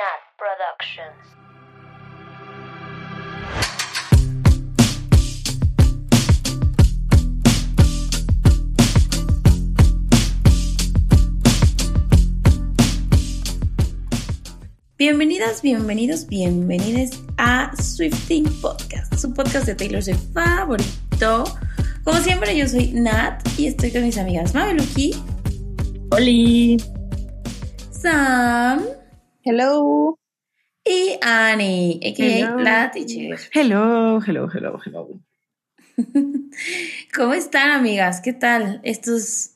Nat Productions. Bienvenidas, bienvenidos, bienvenidos a Swifting Podcast, su podcast de Taylor Swift favorito. Como siempre, yo soy Nat y estoy con mis amigas Mabeluki, Oli. Sam Hello. y Annie, a.k.a. Hello. La Teacher. Hello, hello, hello, hello. ¿Cómo están, amigas? ¿Qué tal estos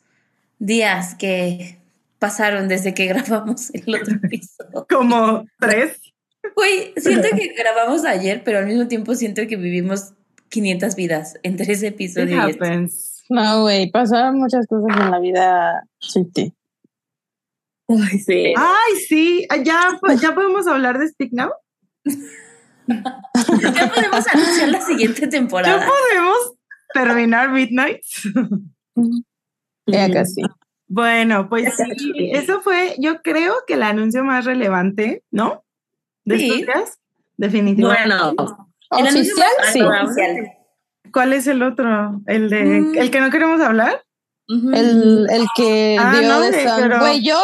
días que pasaron desde que grabamos el otro episodio? Como tres. Uy, siento que grabamos ayer, pero al mismo tiempo siento que vivimos 500 vidas entre ese It episodio y este. happens. No, güey, pasaron muchas cosas en la vida Swiftie. Ay, sí. Ay, sí. Ya, ya podemos hablar de Speak Now. Ya podemos anunciar la siguiente Ya temporada. podemos terminar Midnight. Ya casi. Bueno, pues sí, eso fue, yo creo que el anuncio más relevante, ¿no? De Sí. estos días. Definitivamente. Bueno, el Oficial, más sí. oficial. ¿Cuál es el otro? ¿El de Mm. el que no queremos hablar? El, el que Ah, dio no, de pero- Güey, yo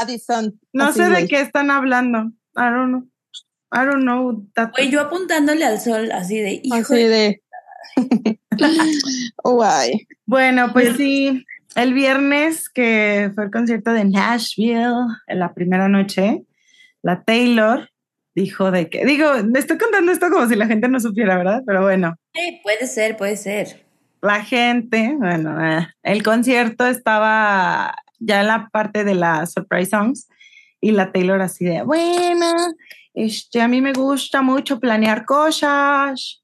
a The Sun. No sé de qué están hablando. I don't know. I don't know. that- Güey, yo apuntándole al sol así de hijo Así de- de. Guay. Bueno, pues sí, el viernes que fue el concierto de Nashville, en la primera noche, la Taylor dijo de que, digo, me estoy contando esto como si la gente no supiera, ¿verdad? Pero bueno, Sí, puede ser, puede ser. la gente, bueno, eh, el concierto estaba ya en la parte de las surprise songs y la Taylor así de, bueno, este, a mí me gusta mucho planear cosas,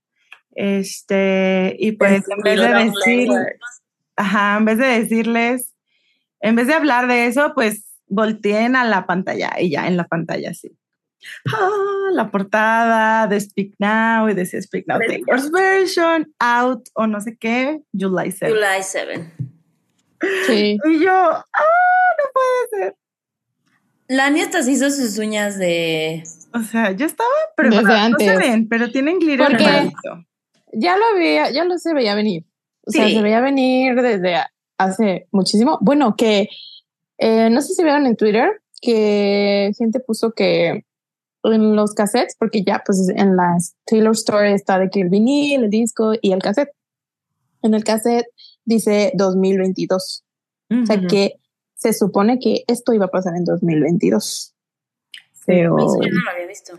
este, y pues en vez de decir, ajá, en vez de decirles, en vez de hablar de eso, pues volteen a la pantalla y ya en la pantalla sí. Ah, la portada de Speak Now y decía Speak Now Taylor's version, out o no sé qué, July 7. July 7. Sí. Y yo, ah, no puede ser. Lani hasta se hizo sus uñas de. O sea, yo estaba preparada. No se ven, pero tienen glitter ¿Por qué? amarillo. Ya lo veía, ya lo se veía venir. O sea, se veía venir desde hace muchísimo. Bueno, que eh, no sé si vieron en Twitter que gente puso que en los cassettes, porque ya pues en las Taylor Store está de que el vinil, el disco y el cassette. En el cassette dice 2022. O sea que se supone que esto iba a pasar en 2022. Pero Eso yo no lo había visto.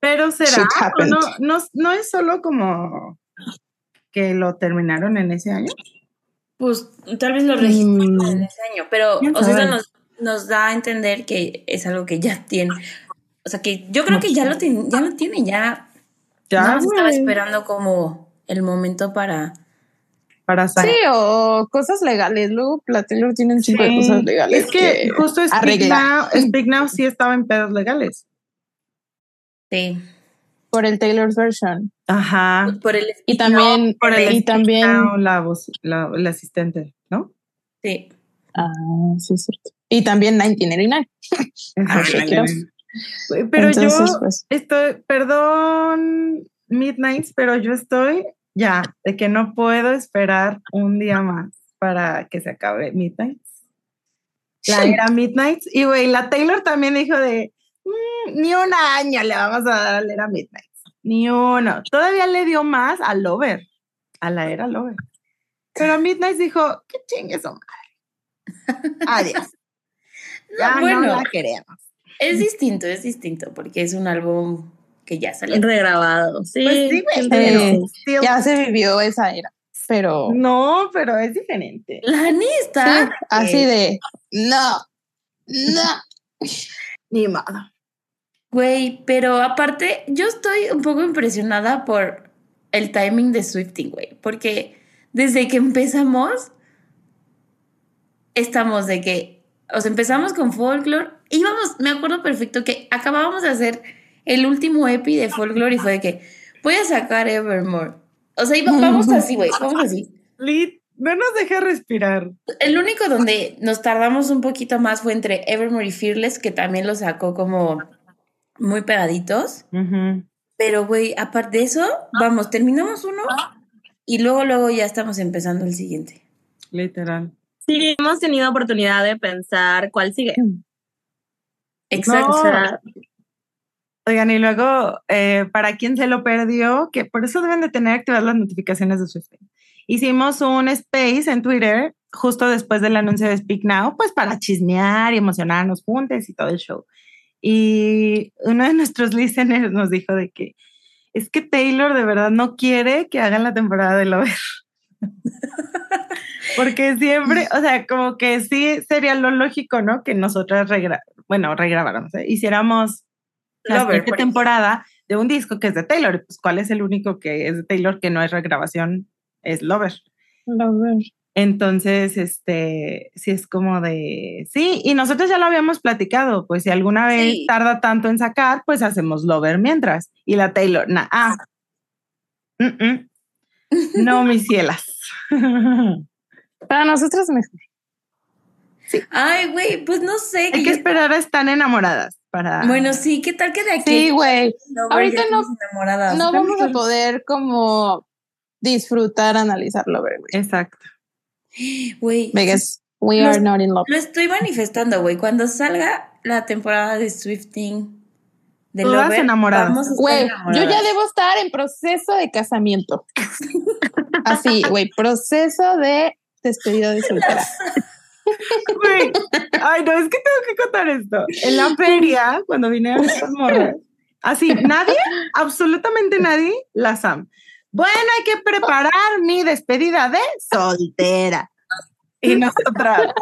Pero será, Shit ¿O happened. no, no, no es solo como que lo terminaron en ese año. Pues tal vez lo registraron Mm. en ese año, pero ¿Quién o sea, eso nos, nos da a entender que es algo que ya tiene. O sea, que yo creo que ya lo, tiene, ya lo tiene, ya. nada más estaba esperando como el momento para. Para sacar. sí, o cosas legales. Luego la Taylor tiene un chico de Sí. cosas legales. Es que, justo Speak. Now, Speak Now sí estaba en pedos legales. Sí. por el Taylor's version. Ajá. Por el. Y también, Por el y Speak también, Now, la voz, la, asistente, ¿no? Sí. ah, sí, es cierto. Y también 1989. Ajá. Shakira. Pero Entonces, yo pues, estoy, perdón, Midnights, pero yo estoy ya, de que no puedo esperar un día más para que se acabe Midnights. La era Midnights. Y güey, la Taylor también dijo de, "Mm, ni un año le vamos a dar a la era Midnights. Ni uno. Todavía le dio más a Lover, a la era Lover. Pero Midnights dijo, que chingue su madre. Adiós. Ya bueno, no la queremos. es distinto, es distinto, porque es un álbum que ya salió. regrabado, sí. Pues sí, sí. pero ya se vivió esa era. Pero No, pero es diferente. Lani sí, está. así de no, no. Ni modo. Güey, pero aparte, yo estoy un poco impresionada por el timing de Swifting, güey. Porque desde que empezamos, estamos de que, o sea, empezamos con Folklore. Íbamos, me acuerdo perfecto que acabábamos de hacer el último epi de Folklore y fue de que voy a sacar Evermore. O sea, iba- vamos así, güey, vamos así. Lit, no nos deja respirar. El único donde nos tardamos un poquito más fue entre Evermore y Fearless, que también lo sacó como muy pegaditos. Pero, güey, aparte de eso, vamos, terminamos uno y luego, luego ya estamos empezando el siguiente. Literal. Sí, hemos tenido oportunidad de pensar cuál sigue. Exacto. Oigan, y luego, eh, para quien se lo perdió, que por eso deben de tener activadas las notificaciones de Swift. Hicimos un space en Twitter justo después del anuncio de Speak Now, pues para chismear y emocionarnos juntos y todo el show. Y uno de nuestros listeners nos dijo de que es que Taylor de verdad no quiere que hagan la temporada de Lover. Porque siempre, o sea, como que sí sería lo lógico, ¿no? Que nosotras regra bueno, regrabáramos, ¿eh? hiciéramos la Lover, siguiente por temporada de un disco que es de Taylor. Pues, ¿cuál es el único que es de Taylor que no es regrabación? Es Lover. Entonces, este, sí es como de, sí, y nosotros ya lo habíamos platicado, pues si alguna vez Sí. tarda tanto en sacar, pues hacemos Lover mientras. Y la Taylor, nah, ah. Mm, mm. No, mis cielas. Para nosotros mejor. Ay, güey, pues no sé. Hay que que yo- esperar a estar enamoradas para... Bueno, sí, ¿qué tal que de aquí? Sí, güey. Lover, ahorita no-? No vamos a poder como disfrutar, analizarlo, güey. Exacto. Güey, Because we are not in love. lo estoy manifestando, güey. Cuando salga la temporada de Swifting de Todas Lover, enamoradas. vamos a estar Güey, yo ya debo estar en proceso de casamiento. Así, güey, proceso de despedida de soltera. Ay, no, es que tengo que contar esto. En la feria, cuando vinieron estas morras, así, nadie, absolutamente nadie, la Sam. Bueno, hay que preparar mi despedida de soltera. Y nosotras,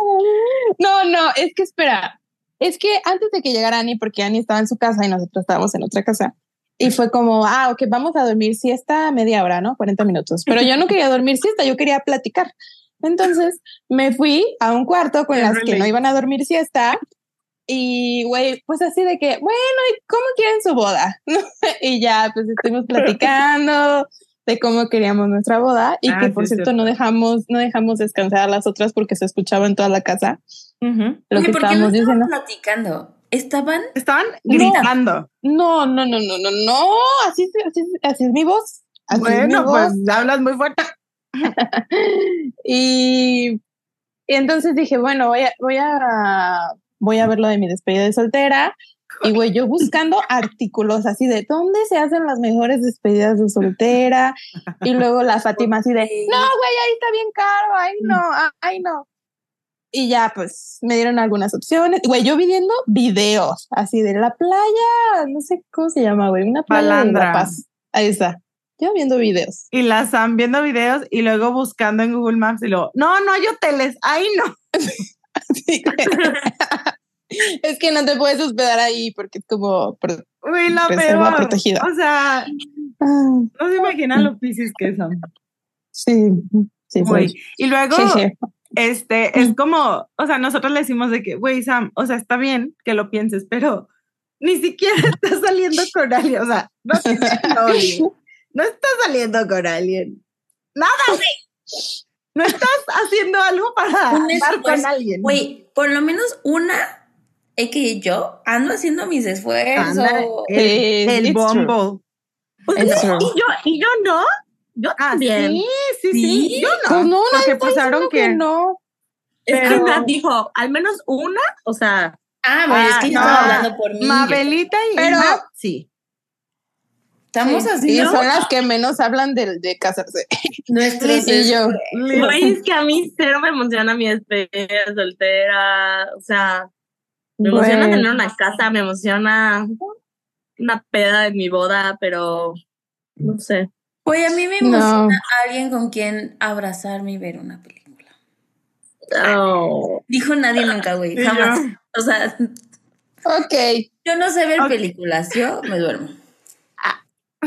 No, no, es que espera. Es que antes de que llegara Annie, porque Annie estaba en su casa y nosotros estábamos en otra casa, y fue como, ah, ok, vamos a dormir siesta media hora, ¿no? 40 minutos. Pero yo no quería dormir siesta, yo quería platicar. Entonces me fui a un cuarto con las que no iban a dormir siesta. Y, güey, pues así de que, bueno, ¿y cómo quieren su boda? y ya, pues estuvimos platicando de cómo queríamos nuestra boda y Ah, que sí, por es cierto cierto. no dejamos no dejamos descansar a las otras porque se escuchaba en toda la casa ujú, lo Oye, que ¿por qué no estábamos estaban diciendo. platicando? Estaban estaban No. gritando. No, no, no, no, no, no, así, es- así, así es mi voz. Así es mi Bueno, voz. pues hablas muy fuerte. y, y entonces dije, bueno, voy a, voy a, voy a ver lo de mi despedida de soltera. Y güey, yo buscando artículos así de dónde se hacen las mejores despedidas de soltera. Y luego la Fátima así de, no, güey, ahí está bien caro, ay no, ay no. Y ya, pues me dieron algunas opciones. Güey, yo vi viendo videos así de la playa, no sé cómo se llama, güey, una playa de Palandra. La Paz. Ahí está. Yo viendo videos. Y la Sam viendo videos y luego buscando en Google Maps y luego, no, no hay hoteles, ahí no. Es que no te puedes hospedar ahí porque es como. Uy, la peor. protegida. O sea, Ah, no se imaginan lo piscis que son. sí, sí, soy. Y luego, este, es como, o sea, nosotros le decimos de que, güey, Sam, o sea, está bien que lo pienses, pero ni siquiera estás saliendo con alguien, o sea, no tienes novio, no estás saliendo con alguien, nada. No estás haciendo algo para Un estar con alguien. Güey, por lo menos una es que yo ando haciendo mis esfuerzos. Anda, el, el. Bumble. pues, y yo, y yo no. Yo Ah, también. sí, sí, sí, ¿Sí? yo no. Pues no, porque pasaron diciendo que, que no. Es que Pero- Nat dijo, al menos una, o sea, Ah, bueno, es que yo Ah, estaba hablando por mí. Mabelita y Pero- Nat, sí. Estamos Sí, así, y ¿no? son las que menos hablan de, de casarse. Nuestros Y yo. güey, es que a mí cero me emociona mi despedida soltera, o sea, me emociona tener una casa, me emociona una peda de mi boda, pero no sé. Oye, a mí me No. emociona alguien con quien abrazarme y ver una película. Oh. Dijo nadie nunca, güey, jamás. O sea, Ok, yo no sé ver películas, yo me duermo.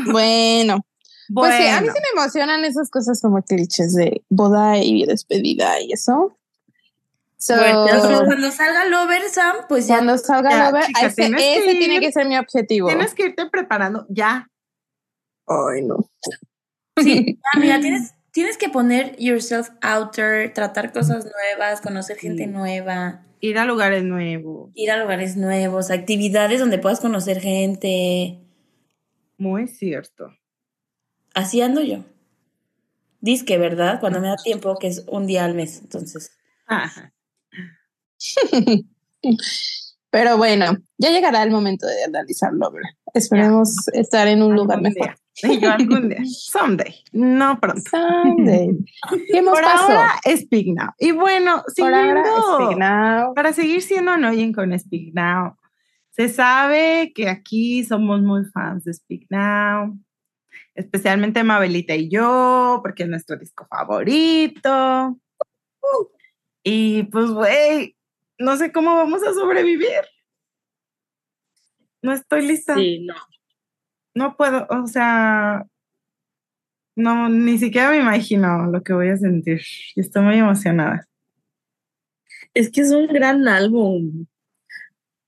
Bueno. Bueno, Pues sí, a mí sí me emocionan esas cosas como clichés de boda y despedida y eso. So, Bueno, entonces, cuando salga Lover Sam, pues ya cuando salga Ya, Lover, chica, ese, tienes que ese ir. tiene que ser mi objetivo. tienes que irte preparando ya. Ay, no. Sí, ya, mira, tienes, tienes que poner yourself out there, tratar cosas nuevas, conocer gente nueva. Ir a lugares nuevos. Ir a lugares nuevos, actividades donde puedas conocer gente. Muy cierto. Así ando yo. Disque, ¿verdad? Cuando me da tiempo, que es un día al mes, entonces. Ajá. Pero bueno, ya llegará el momento de analizarlo. ¿verdad? Esperemos estar en un lugar mejor. día. Yo algún día. Someday. No pronto. Someday. ¿Qué hemos Por pasado? ahora, Speak Now. Y bueno, Por ahora, siguiendo, speak now. para seguir siendo annoying con Speak Now, se sabe que aquí somos muy fans de Speak Now, especialmente Mabelita y yo, porque es nuestro disco favorito. Y pues, güey, no sé cómo vamos a sobrevivir. No estoy lista. Sí, no. No puedo, o sea, no, ni siquiera me imagino lo que voy a sentir. Estoy muy emocionada. Es que es un gran álbum.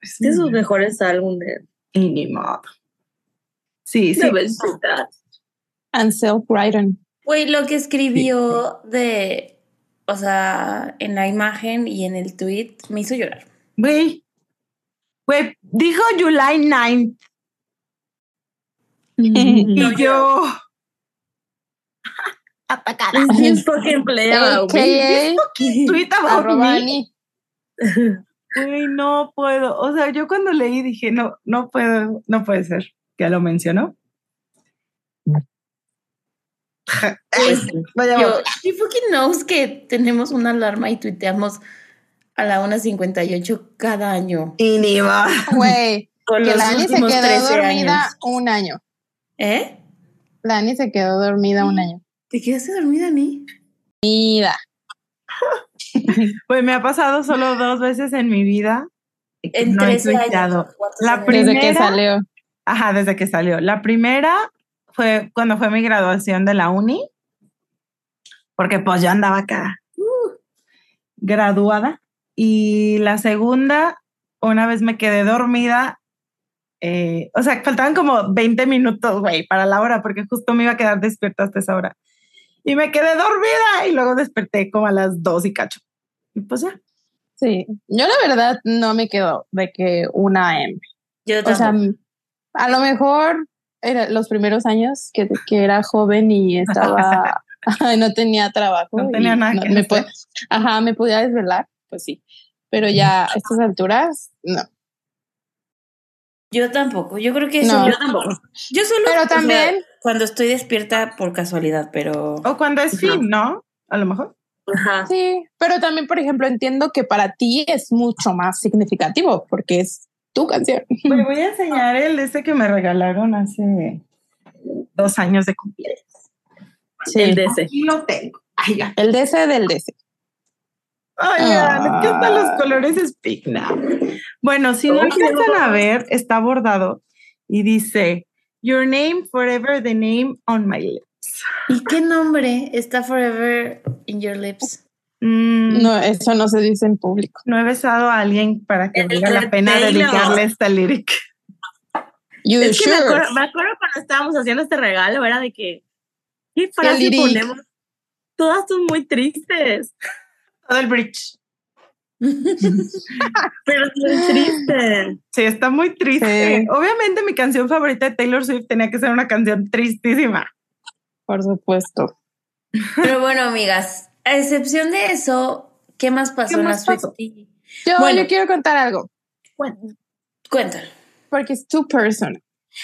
Es de sus mejores álbumes. Y ni modo. Sí, sí. Ansel Brighton. Güey, lo que escribió de. O sea, en la imagen y en el tweet me hizo llorar. Güey. Güey, dijo July 9th. Y yo. Atacada. He's fucking player, güey. AKA Tweet about me. Güey, no puedo. O sea, yo cuando leí dije, no, no puedo, no puede ser. Que lo mencionó. Pues, Vaya, Yo, she fucking knows que tenemos una alarma y tuiteamos a la 1.58 cada año. y ni va. Güey, que los la Ani se quedó 13 dormida años. un año. ¿Eh? La Ani se quedó dormida un año. ¿Te quedaste dormida, Ni? Mira. Pues me ha pasado solo dos veces en mi vida. En no he 13 tuiteado. años. ¿Cuántos La primera- Desde que salió. Ajá, desde que salió. La primera fue cuando fue mi graduación de la uni, porque pues yo andaba acá uh, graduada. Y la segunda, una vez me quedé dormida, eh, o sea, faltaban como 20 minutos, güey, para la hora, porque justo me iba a quedar despierta hasta esa hora. Y me quedé dormida y luego desperté como a las 2 y cacho. Y pues ya. Sí. Yo la verdad no me quedo de que una M. Yo O sea, a lo mejor era los primeros años que, que era joven y estaba, no tenía trabajo. No tenía nada no- que me hacer. Ajá, me podía desvelar, pues sí. Pero ya a estas alturas, no. Yo tampoco. Yo creo que No. solo- Yo tampoco. Yo solo. Pero o sea, también- cuando estoy despierta por casualidad, pero. O cuando es fin, ¿no? A lo mejor. Ajá. Sí, pero también, por ejemplo, entiendo que para ti es mucho más significativo porque es tu canción. Me voy a enseñar el ese que me regalaron hace dos años de cumpleaños. Sí. El ese. Aquí lo tengo. Ay, ya. El DC del DC. Ay, ya, es que hasta los colores speak now. Bueno, si no alcanzan no. a ver, está bordado y dice Your name forever, the name on my lips. ¿Y qué nombre está forever in your lips? Mm, no. No, eso no se dice en público. he besado a alguien para que valga la pena Taylor. dedicarle esta lyric. You Es que me sure. acuerdo, me acuerdo cuando estábamos haciendo este regalo, era de que, ¿qué frase ponemos? Todas son muy tristes, Todo el bridge. pero es muy triste. Sí, está muy triste. Sí. Obviamente mi canción favorita de Taylor Swift tenía que ser una canción tristísima. Por supuesto. Pero bueno, amigas, a excepción de eso, ¿qué más pasó ¿Qué en la más pasó? Swiftie? Yo, Bueno. yo quiero contar algo Cuéntalo. porque es tu person.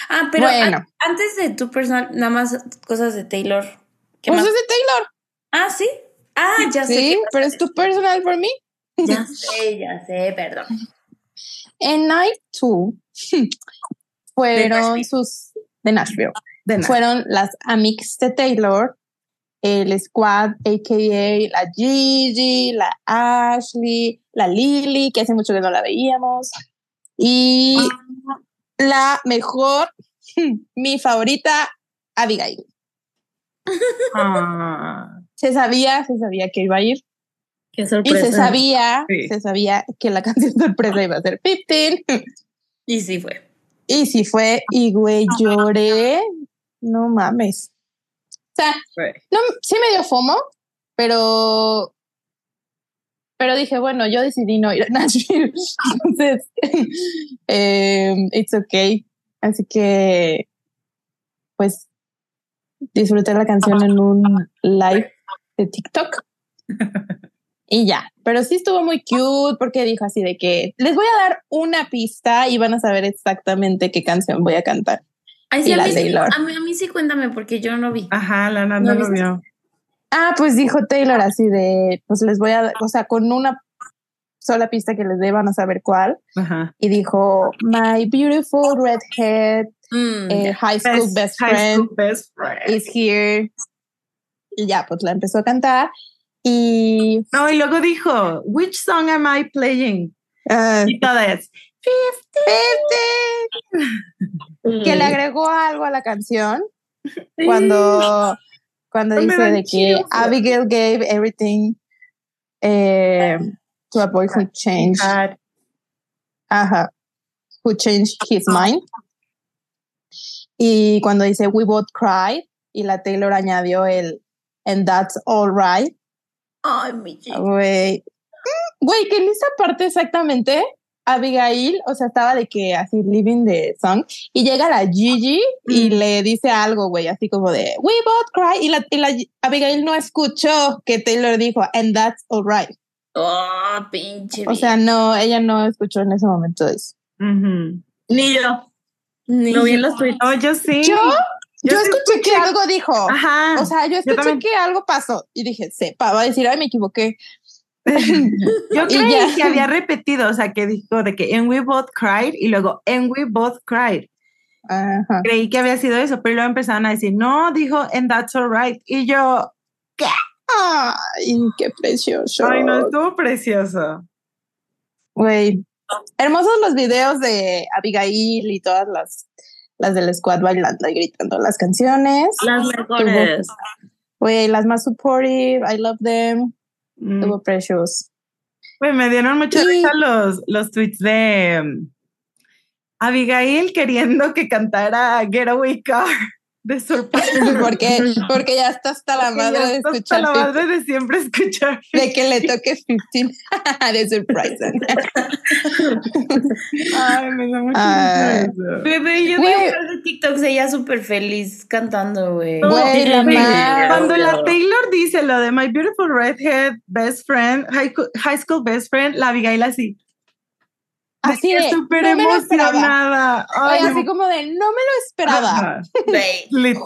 Ah, pero Bueno. an- antes de tu personal, nada más cosas de Taylor. ¿Qué Pues más? de Taylor. Ah, sí. Ah, ya sé. Sí, pero es tu personal por mí. Ya sé, ya sé, perdón. En Night 2 fueron Nashville. sus de Nashville. De. Fueron las amics de Taylor, el squad, a.k.a. la Gigi, la Ashley, la Lily, que hace mucho que no la veíamos, y la mejor, mi favorita, Abigail. Ah, Se sabía, se sabía que iba a ir, Qué y sorpresa. se sabía, Sí. se sabía que la canción sorpresa iba a ser 15. Y sí fue. Y sí fue, y güey, lloré. No mames. O sea, no, sí me dio fomo, pero. pero dije, bueno, yo decidí no ir a Nashville. Entonces, eh, it's okay. Así que, pues, disfruté la canción en un live de TikTok. Y ya, pero sí estuvo muy cute porque dijo así de que les voy a dar una pista y van a saber exactamente qué canción voy a cantar. Ay, sí, Y a, la mí sí, Taylor. a, mí, a mí sí cuéntame porque yo no vi. Ajá, la Nanda ¿No lo vio. Ah, pues dijo Taylor así de, pues les voy a, dar- o sea, con una sola pista que les dé van a saber cuál. Ajá. Y dijo, My beautiful redhead Mm, eh, high school best, high friend school best friend. is here. Y ya, pues la empezó a cantar. Y No, y luego dijo, which song am I playing? ah, Y todo es, que le agregó algo a la canción cuando, cuando No dice de que. Abigail gave everything eh, to a boy who changed, ajá, who changed his mind. Y cuando dice we both cried y la Taylor añadió el and that's all right. Ay, mi chica. Güey, güey, que en esa parte exactamente Abigail, o sea, estaba de que así living the song y llega la Gigi y Mm. le dice algo, güey, así como de we both cry y la, y la Abigail no escuchó que Taylor dijo and that's all right. Oh, pinche. O sea, no, ella no escuchó en ese momento eso. Ni yo. Ni Lo vi los tweets. Oh, yo sí. Yo, yo, escuché que algo dijo. Ajá. O sea, yo escuché que algo pasó y dije, sepa, va a decir, ay, me equivoqué. Yo creí que había repetido, o sea, que dijo de que and we both cried y luego and we both cried. Ajá. Creí que había sido eso, pero luego empezaron a decir, no, dijo and that's all right. Y yo, Ay, qué precioso. ay, no, estuvo precioso. Güey, hermosos los videos de Abigail y todas las, las del squad bailando y gritando las canciones. Las mejores. Güey, las más supportive, I love them. Mm. Estuvo precious. Güey, me dieron mucha Y- risa los, los tweets de um, Abigail queriendo que cantara Getaway Car de sorpresa. porque, porque ya está hasta la madre Ya de está hasta escuchar la 50, madre de siempre escuchar. de que le toque 15 de surprise. Ay, me da mucha Ay. risa eso. Bebé, yo par de TikToks ella súper feliz cantando, güey. No. Cuando la Taylor dice lo de My Beautiful Redhead Best Friend, High, high School Best Friend, la Abigail así. Así que de, súper no emocionada. Ay, así no. como de, no me lo esperaba. Güey,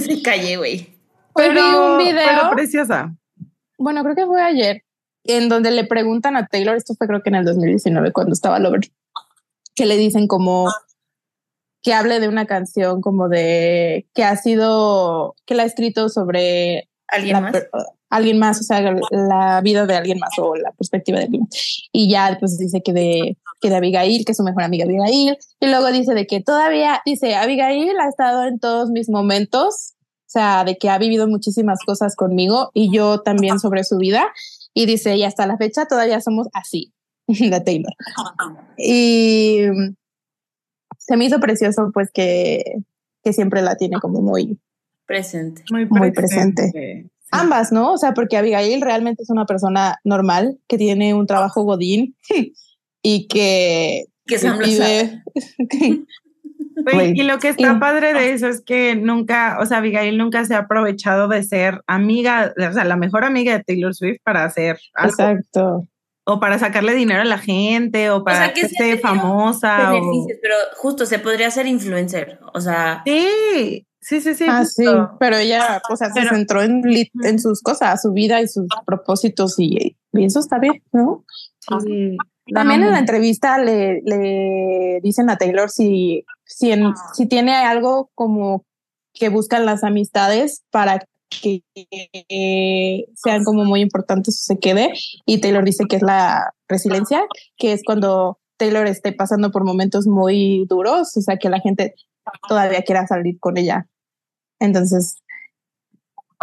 se callé, güey. Hoy vi un video. pero preciosa. bueno, creo que fue ayer, en donde le preguntan a Taylor, esto fue creo que en el 2019 cuando estaba Lover, que le dicen como que hable de una canción como de que ha sido, que la ha escrito sobre ¿Alguien la más? Alguien más, o sea, la vida de alguien más o la perspectiva de alguien más. Y ya pues dice que de, que de Abigail, que es su mejor amiga Abigail, y luego dice de que todavía, dice, Abigail ha estado en todos mis momentos, o sea, de que ha vivido muchísimas cosas conmigo y yo también sobre su vida. Y dice, y hasta la fecha todavía somos así, la Taylor. Y se me hizo precioso pues que, que siempre la tiene como muy, Presente. Muy, Muy presente. Ambas, ¿no? O sea, porque Abigail realmente es una persona normal que tiene un trabajo godín y que Que Sam vive. Y lo que está padre de eso es que nunca, o sea, Abigail nunca se ha aprovechado de ser amiga, o sea, la mejor amiga de Taylor Swift para hacer algo, Exacto. o para sacarle dinero a la gente, o para sea, que que sí ha esté famosa. o- pero justo se podría ser influencer. O sea, Sí, sí, sí, sí. Ah, sí, pero ella, o sea, se centró en, en sus cosas, su vida y sus propósitos y, y eso está bien, ¿no? Sí, También en la entrevista le, le dicen a Taylor si, si, en- si tiene algo como que buscan las amistades para que eh, sean como muy importantes o se quede. Y Taylor dice que es la resiliencia, que es cuando Taylor esté pasando por momentos muy duros, o sea, que la gente todavía quiera salir con ella. Entonces,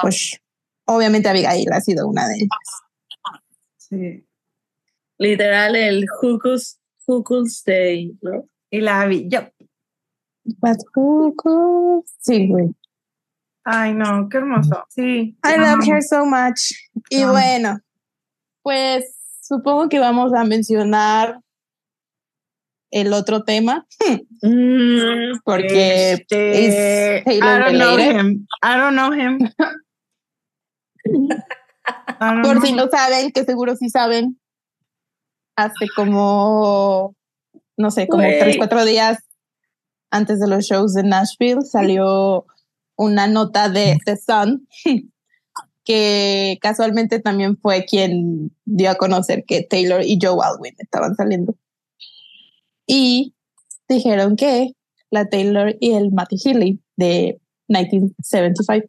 pues obviamente Abigail ha sido una de ellas. Sí. Literal, el who could stay, ¿no? Y la Abby, yo, But could- Sí, güey. ay no, qué hermoso. Sí. I love her so much. Y bueno, pues supongo que vamos a mencionar el otro tema. Mm, Porque Este, es Taylor I don't know him. I don't know him. Don't Por know si no saben, que seguro sí saben, hace como, no sé, como Güey. tres, cuatro días antes de los shows de Nashville salió una nota de The Sun que casualmente también fue quien dio a conocer que Taylor y Joe Alwyn estaban saliendo. Y dijeron que la Taylor y el Matty Healy de 1975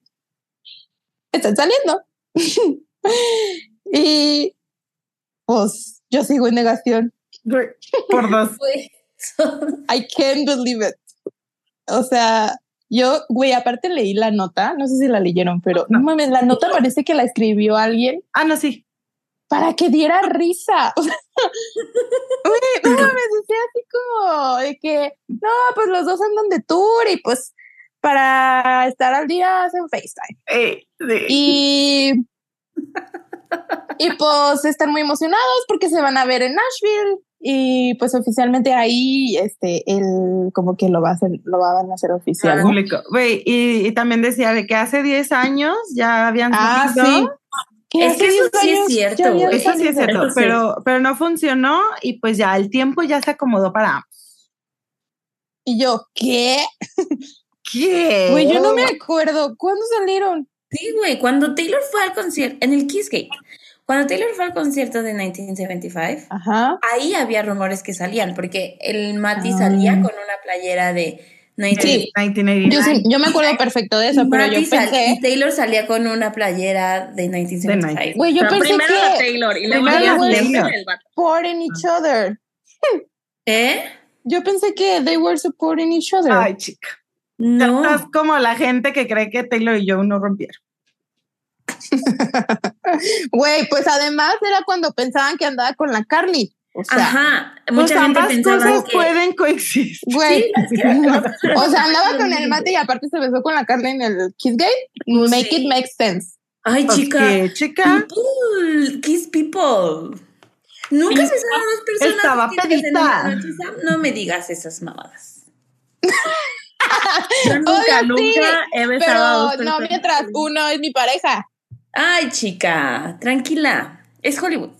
están saliendo. y pues yo sigo en negación. Por dos. Son- I can't believe it. O sea, yo, güey, aparte leí la nota, no sé si la leyeron, pero no mames, la nota parece que la escribió alguien Ah, no, sí. para que diera risa. O sea, güey, no mames, decía así como de que, no, pues los dos andan de tour y pues para estar al día hacen FaceTime. Eh, sí. Y, y pues están muy emocionados porque se van a ver en Nashville. Y pues oficialmente ahí, este, él como que lo va a hacer, lo van a hacer oficial. Público. Güey, y, y también decía de que hace 10 años ya habían Ah, salido. sí. ¿Qué Es que eso 10 sí es cierto. Eso sí es cierto, pero, pero no funcionó y pues ya el tiempo ya se acomodó para ambos. Y yo, ¿qué? ¿Qué? Güey, yo no me acuerdo. ¿Cuándo salieron? Sí, güey, cuando Taylor fue al concierto, en el Kissgate, cuando Taylor fue al concierto de 1975, Ajá. ahí había rumores que salían, porque el Mati Ah. salía con una playera de 1975. Sí. 1989. Yo, sí- yo me acuerdo perfecto de eso, Y pero yo pensé, y Taylor salía con una playera de 1975. güey, yo Pero pensé primero que Taylor y luego Taylor. supporting each other. ¿Eh? Yo pensé que they were supporting each other. Ay, chica. No. Estás como la gente que cree que Taylor y Joe no rompieron. Güey, pues además era cuando pensaban que andaba con la Carly. O sea, Ajá. Pues Mucha gente ambas pensaba cosas que. pueden coexistir. güey. o sea, andaba con el mate y aparte se besó con la Carly en el Kiss Gate. Pues Make sí. it make sense. Ay, Pues, chica. ¿qué, chica? People, kiss people. ¿Nunca has besado a dos personas? Estaba pedita. No me digas esas mamadas. Yo nunca, Obvio, sí, nunca he besado a dos Pero no personas. mientras uno es mi pareja. Ay, chica, tranquila. Es Hollywood.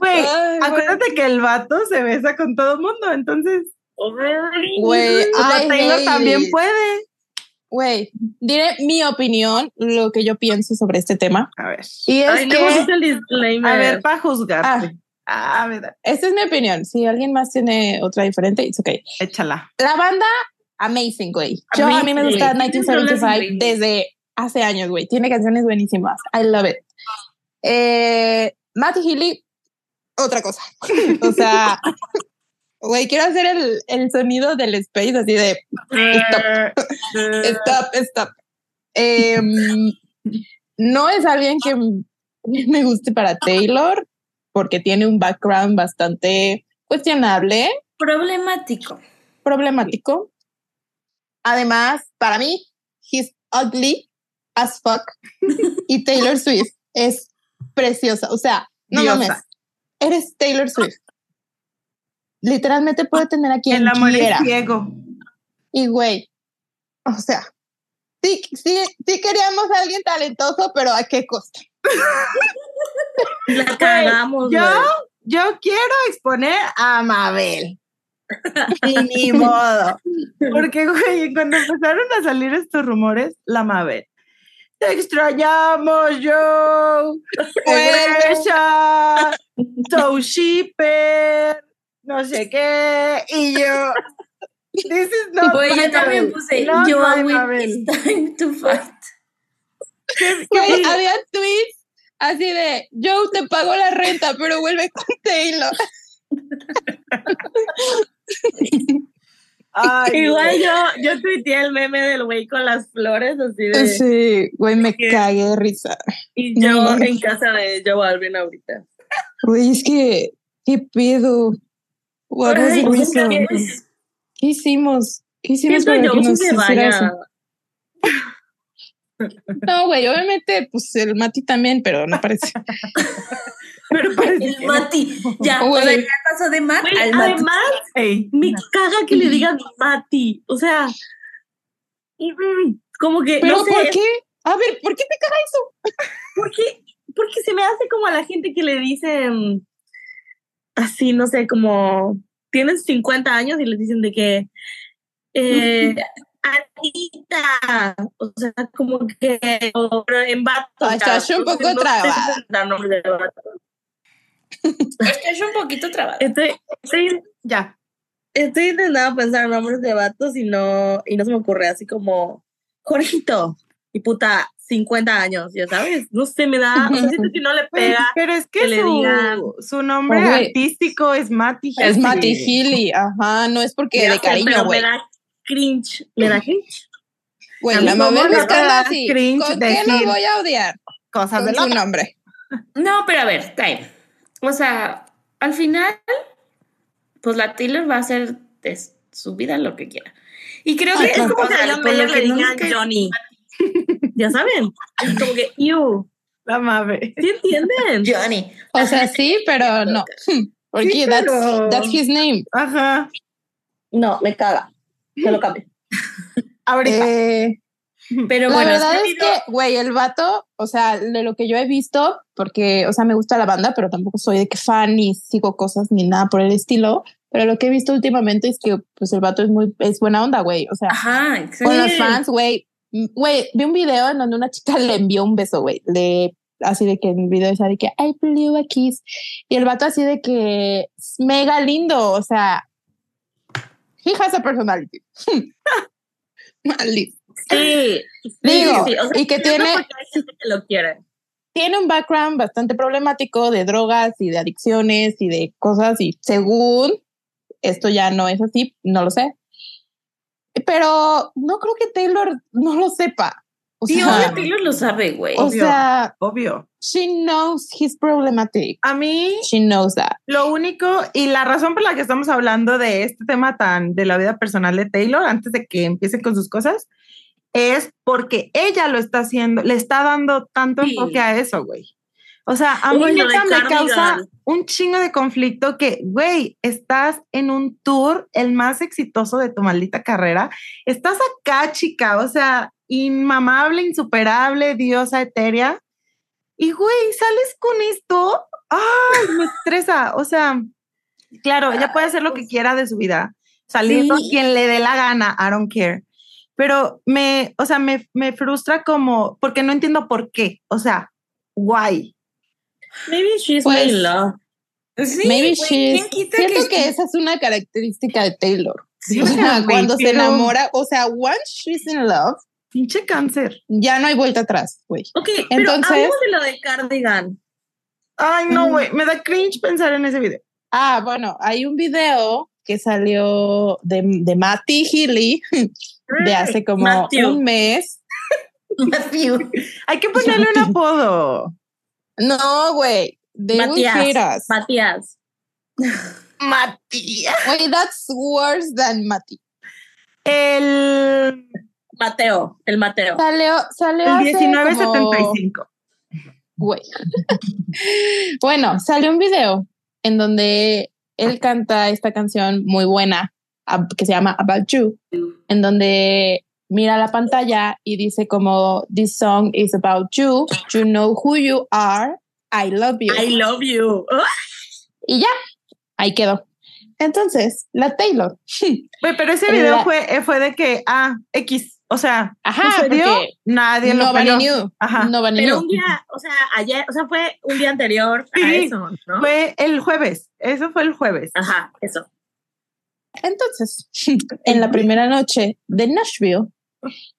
Güey, acuérdate que el vato se besa con todo el mundo, entonces Güey, Taylor también it. puede. Güey, diré mi opinión, lo que yo pienso sobre este tema. A ver. Y es Ay, que, dice el disclaimer. A ver, para juzgarte. Ah, a ver, esta es mi opinión. Si alguien más tiene otra diferente, it's okay. échala. La banda, amazing, güey. Yo a mí me gusta Amazing. 1975 desde hace años, güey. Tiene canciones buenísimas. I love it. Eh, Matty Healy, otra cosa. o sea, güey, quiero hacer el, el sonido del space así de stop, stop, stop. Em, no es alguien que me guste para Taylor porque tiene un background bastante cuestionable Problemático. problemático. Además, para mí, he's ugly as fuck. y Taylor Swift es preciosa. O sea, no Diosa. mames. Eres Taylor Swift. Literalmente puede tener a quien El amor quiera. es ciego. Y güey, o sea, sí, sí, sí queríamos a alguien talentoso, pero ¿a qué costa? La cagamos, Yo, güey. yo quiero exponer a Mabel. y ni modo. Porque, güey, cuando empezaron a salir estos rumores, la Mabel. Te extrañamos, Joe. Regresa. So shipper. No sé qué. Y yo. This is not my yo también puse Not Yo it's time to fight. Güey, había tweets así de, Joe, te pago la renta, pero vuelve con Taylor. Ay, Igual yo, yo tuiteé el meme del güey con las flores así de... Sí, güey, me ¿Qué? cagué de risa. Y yo No. en casa de Joe Alvin ahorita. Güey, es que, ¿qué pedo? Ay? ¿qué? ¿Qué hicimos? ¿Qué hicimos para yo que que nos se hiciera vaya. eso? No, güey, obviamente, pues el Mati también, pero no parece. Pero parece El que- Mati. Ya, o sea, ya pasó de al Mati. además, me caga que le digan Mati. O sea, mm, como que, Pero no sé, ¿por qué? A ver, ¿por qué te caga eso? porque, porque se me hace como a la gente que le dicen así, no sé, como tienen 50 años y les dicen de que eh, Anita, o sea, como que en vato. Ah, estás un poco trabada. Es que es un poquito trabado. Estoy, estoy, ya. estoy intentando pensar nombres de vatos y no, y no se me ocurre así como Jorgito y puta 50 años, ya sabes. No sé, me da, o sea, siento que no le Güey, pega. pero es que, que le su, digan- su nombre artístico es Mati. Es Healy. Mati Healy, ajá, no es porque Ya de cariño, güey. Me da cringe, me da cringe. Güey, la mamá te da así. cringe ¿Con de qué no voy a odiar? Cosas de su nombre. No, pero a ver, time. O sea, al final, pues la Taylor va a hacer de su vida lo que quiera. Y creo que Es como o que sea, por lo que digan que- Johnny. Ya saben. Es como que, you. La mave. ¿Sí entienden? Johnny. O sea, sí, pero no. Porque Sí, that's, pero- that's his name. Ajá. No, me caga. Se lo cambio. Ahorita. Eh, Pero la bueno, verdad es que, güey, el vato, o sea, de lo que yo he visto, porque, o sea, me gusta la banda, pero tampoco soy de que fan ni sigo cosas ni nada por el estilo. Pero lo que he visto últimamente es que, pues, el vato es muy, es buena onda, güey. O sea, Ajá, con los fans, güey. Güey, vi un video en donde una chica le envió un beso, güey. Le, así de que en el video decía de que I blew a kiss. Y el vato así de que es mega lindo. O sea, he has a personality. Maldito. Sí. Digo, sí, sí. O sea, y que tiene- hay gente que lo quiere. Tiene un background bastante problemático de drogas y de adicciones y de cosas. Y según esto ya no es así, no lo sé. Pero no creo que Taylor no lo sepa. O Sí, sea, obvio Taylor lo sabe, güey. o Obvio. sea, Obvio. she knows he's problematic. A mí, She knows that. lo único y la razón por la que estamos hablando de este tema tan de la vida personal de Taylor, antes de que empiece con sus cosas, es porque ella lo está haciendo, le está dando tanto Sí. enfoque a eso, güey. O sea, a Uy, mí neta me causa un chingo de conflicto que, güey, estás en un tour el más exitoso de tu maldita carrera. Estás acá, chica, o sea, inmamable, insuperable, diosa etérea. Y, güey, sales con esto. Ay, me estresa. O sea, claro, ella puede hacer lo que quiera de su vida. Salir Sí. con quien le dé la gana, I don't care. Pero me, o sea, me, me frustra como, porque no entiendo por qué. O sea, guay. Maybe she's Pues, in love. Sí, Maybe she's. ¿quién quita Siento que, esa es una característica de Taylor. Sí, O sea, cuando se pero- enamora, o sea, once she's in love, Pinche cáncer. ya no hay vuelta atrás, güey. Ok, pero Entonces- hablemos de lo de Cardigan. Ay, no, güey. Me da cringe pensar en ese video. Ah, bueno, hay un video que salió de, de Matty Healy de hace como Matthew. un mes. Matthew. Hay que ponerle un apodo. No, güey. They will Matías. Matías. Matías. Güey, that's worse than Matty. El, Mateo, el Mateo. Salió, salió el hace como- 1975. Güey. bueno, salió un video en donde él canta esta canción muy buena que se llama About You, en donde mira la pantalla y dice como This song is about you, you know who you are, I love you. I love you. Y ya, ahí quedó. Entonces, la Taylor. Pero ese video fue, eh, fue de que, ah, X, o sea, Ajá, sucedió, porque nadie lo knew. Ajá. Nobody Pero knew. un día, o sea, ayer, o sea, fue un día anterior a Sí, eso, ¿no? Fue el jueves, eso fue el jueves. Ajá, eso. Entonces, en la primera noche de Nashville,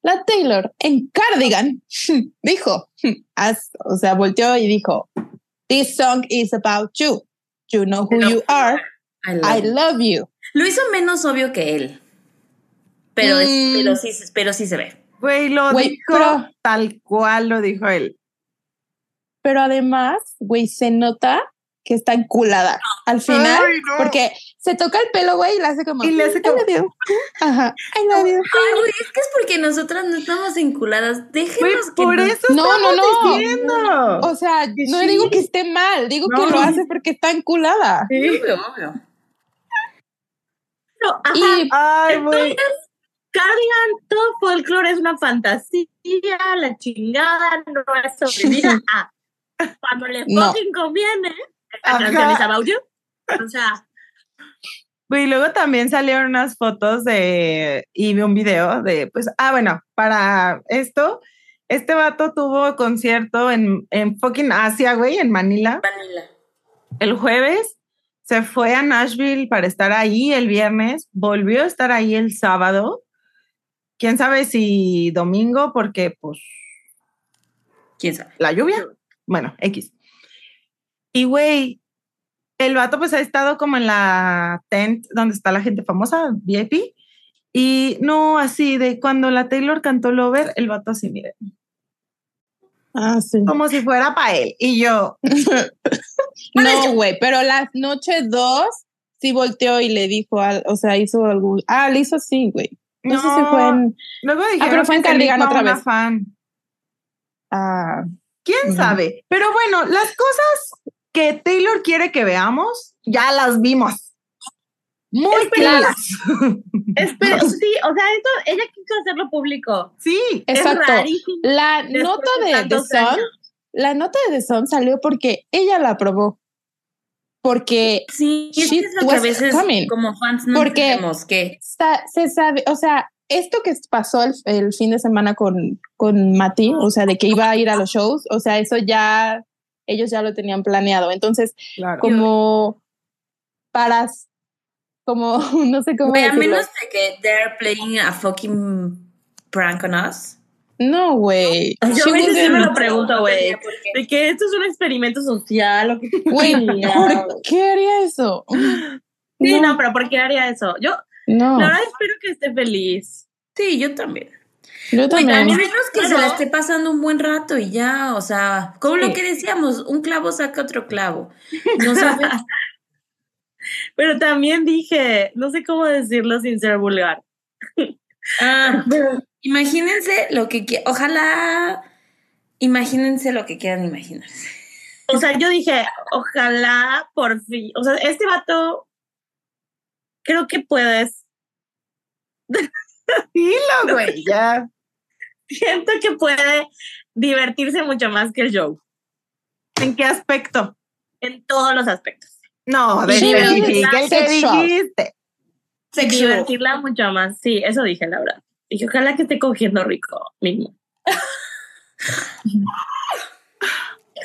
la Taylor en Cardigan dijo, as- o sea, volteó y dijo, This song is about you. You know who you are. I love I you. love you. Lo hizo menos obvio que él. Pero, es- Mm. pero, sí, pero sí se ve. Güey, lo Güey, dijo pero- tal cual lo dijo él. Pero además, güey, se nota que está enculada. Al final, Ay, no. porque se toca el pelo, güey, y le hace como. Y le hace como-. Ajá. Ay, güey, es que es porque nosotras no estamos enculadas. Güey, Déjenos que por eso No, no, estamos no. diciendo. O sea, Que no sí. digo que esté mal, digo No. que lo hace porque está enculada. Sí. Obvio, obvio. Pero, ajá, Y Ay, güey. Cardigan, todo folclore es una fantasía, la chingada no es sobre vida. Ah, cuando le No. conviene, Ajá. canción you. O sea, Güey, luego también salieron unas fotos de y un video de, pues, ah, bueno, para esto, este vato tuvo concierto en, en fucking Asia, güey, en Manila, Vanilla. el jueves. Se fue a Nashville para estar ahí el viernes, volvió a estar ahí el sábado. Quién sabe si domingo, porque pues ¿Quién sabe? la lluvia. Bueno, X. Y güey, el vato pues ha estado como en la tent donde está la gente famosa, VIP. Y no así de cuando la Taylor cantó Lover, el vato así, mire, Ah, sí. como si fuera para él. Y yo, No, güey, pero la noche dos sí volteó y le dijo, al, o sea, hizo algún. Ah, le hizo así, güey. No, sé si fue en. Luego dijeron pero fue en Cardigan otra vez. fan. Ah, ¿Quién sabe? Pero bueno, las cosas que Taylor quiere que veamos, ya las vimos. Muy Espera. claras. espera, sí, o sea, esto, ella quiso hacerlo público. sí. exacto. La nota de de The Sun, años. la nota de The Sun salió porque ella la aprobó. Porque Sí, es, lo que a veces coming. como fans no Porque- entendemos que se sabe, o sea, esto que pasó el, el fin de semana con, con Mati, o sea, de que iba a ir a los shows, o sea, eso ya, ellos ya lo tenían planeado. Entonces, Claro. como para, como, no sé cómo Güey, a menos de que they're playing a fucking prank on us. No, güey. Yo She a veces sí me lo pregunto, güey. De que esto es un experimento social Güey. ¿por qué haría eso? Sí, no. pero ¿por qué haría eso? Yo, No, la verdad, espero que esté feliz. Sí, yo también. Yo también. al menos que se Bueno. la esté pasando un buen rato y ya, o sea, como Sí. lo que decíamos, un clavo saca otro clavo. No sabes. Pero también dije, no sé cómo decirlo sin ser vulgar. Ah, imagínense lo que quieran. Ojalá. Imagínense lo que quieran imaginarse. O sea, yo dije, ojalá por fin, o sea, este vato, creo que puedes, Dilo, güey, ya. siento que puede divertirse mucho más que el show, ¿En qué aspecto? en todos los aspectos. No, de Sí, especifica el que sexual. dijiste. Divertirla mucho más, sí, eso dije, la verdad. Dije, ojalá que esté cogiendo rico mismo.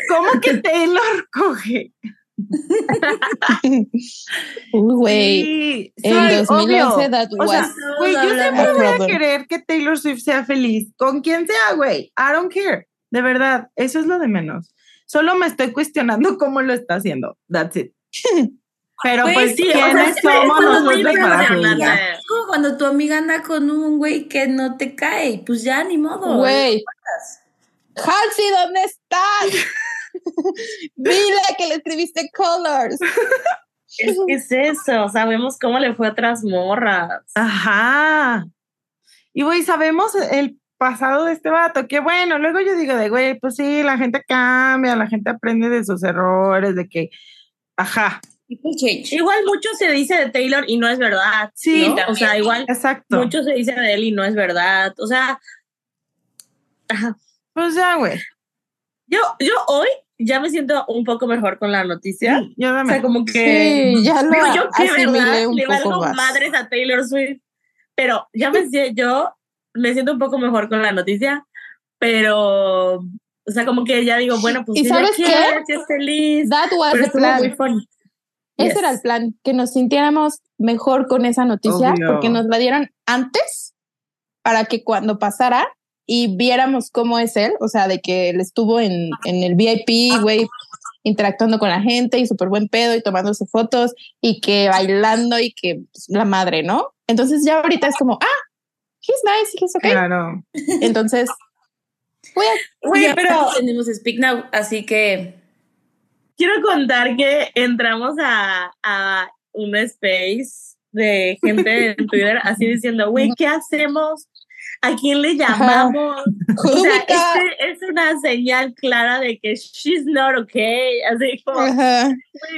¿Cómo que Taylor coge? Uy, güey. Sí, En sí, 2011 obvio. that O was güey, yo siempre voy a querer que Taylor Swift sea feliz. Con quien sea, güey. I don't care. De verdad, eso es lo de menos. Solo me estoy cuestionando cómo lo está haciendo. That's it. Pero Güey, pues, sí, o sea, ¿quiénes siempre somos nosotros para Es como cuando tu amiga anda con un güey que no te cae, pues ya ni modo. Güey. Halsey, ¿dónde estás? Dile que le escribiste colors. Es que es eso, sabemos cómo le fue a otras morras. Ajá. Y güey, sabemos el pasado de este vato, que bueno, luego yo digo de güey, pues sí, la gente cambia, la gente aprende de sus errores, de que, ajá, change. Igual mucho se dice de Taylor y no es verdad. Sí, ¿no? O sea, igual exacto. mucho se dice de él y no es verdad. O sea, ajá. Pues ya, güey. Yo, yo hoy ya me siento un poco mejor con la noticia. Sí, Yo O sea, como que Sí, ya lo digo yo que verdad un le valgo madres a Taylor Swift. Pero ya me yo me siento un poco mejor con la noticia, pero o sea, como que ya digo, bueno, pues ¿Y si sabes qué? quiere, si es feliz. That was Pero the plan. muy funny. Ese Yes. era el plan, que nos sintiéramos mejor con esa noticia, Obvio. porque nos la dieron antes para que cuando pasara y viéramos cómo es él, o sea, de que él estuvo en, en el VIP, güey, interactuando con la gente y súper buen pedo y tomándose fotos y que bailando y que pues, la madre, ¿no? Entonces ya ahorita es como, ah, he's nice, he's okay. Claro. Entonces, Güey, pero tenemos Speak Now, así que quiero contar que entramos a, a un space de gente en Twitter así diciendo, güey, ¿qué hacemos? ¿A quién le llamamos? O sea, este es una señal clara de que she's not okay. Así como,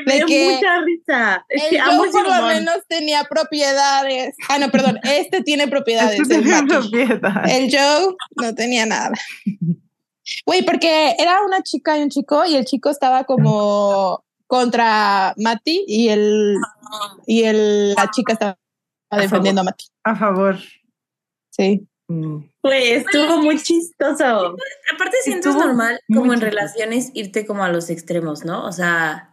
me dio que mucha risa. Es que por lo menos tenía propiedades. Ah, no, perdón. Este tiene propiedades. Este el tenía propiedad. El Joe no tenía nada. Güey, porque era una chica y un chico y el chico estaba como contra Mati y el y el la chica estaba defendiendo a Mati. A favor. Sí. Mm. Güey, estuvo muy chistoso. Aparte siento es Estuvo normal como en chistoso. relaciones irte como a los extremos, ¿no? O sea,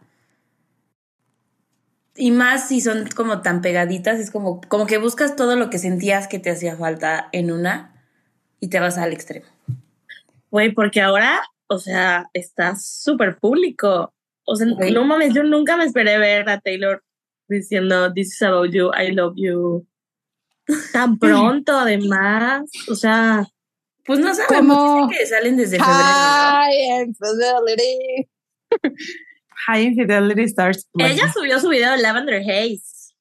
y más si son como tan pegaditas, es como, como que buscas todo lo que sentías que te hacía falta en una y te vas al extremo. Güey, porque ahora, o sea, está súper público. O sea, Ok. no mames, yo nunca me esperé ver a Taylor diciendo This is about you, I love you. Tan pronto, además. O sea, Pues no sabemos, que salen desde febrero. High infidelity. High Infidelity Stars. Ella subió su video de Lavender Haze.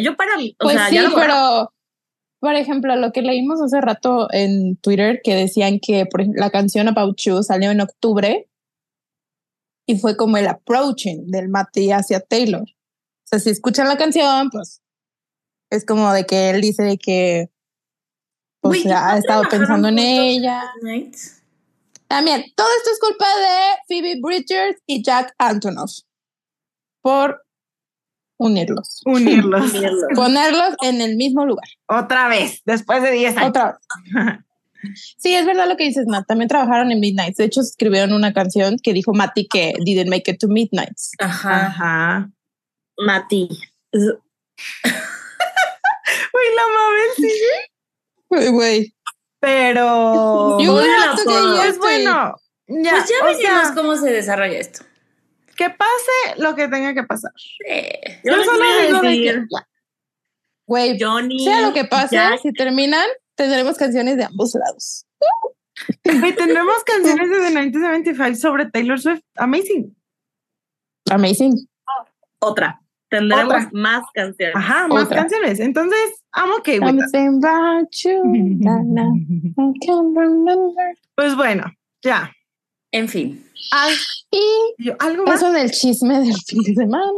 Yo para mí, o Pues sea, sí, ya pero por ejemplo, lo que leímos hace rato en Twitter que decían que por ejemplo, la canción About You salió en octubre y fue como el approaching del Mati hacia Taylor. O sea, si escuchan la canción, pues es como de que él dice de que o Güey, sea, ¿no ha estado pensando en ella. También, todo esto es culpa de Phoebe Bridgers y Jack Antonoff por unirlos, Unirlos. ponerlos en el mismo lugar. Otra vez, después de 10 años. Otra vez. Sí, es verdad lo que dices, Nat. También trabajaron en Midnight. De hecho, escribieron una canción que dijo Mati que didn't make it to Midnights. Ajá. Ajá. Mati. Uy, la Mabel sí. Güey, Güey. Pero. To foto. get es it. bueno. Ya, Pues ya veremos sea, cómo se desarrolla esto. que pase lo que tenga que pasar. Eh, Yo les solo digo de decir, que. Güey, Johnny. sea lo que pase, Jack, si terminan, tendremos canciones de ambos lados. Güey, tendremos canciones de The 1975 sobre Taylor Swift. Amazing. Amazing. otra. Tendremos Otra. más canciones. Ajá, más Otra. canciones. Entonces, I'm okay with that. Something about you, na, na, I can't remember. Pues bueno, ya. en fin. Al- Y yo- algo más. eso del chisme del fin de semana.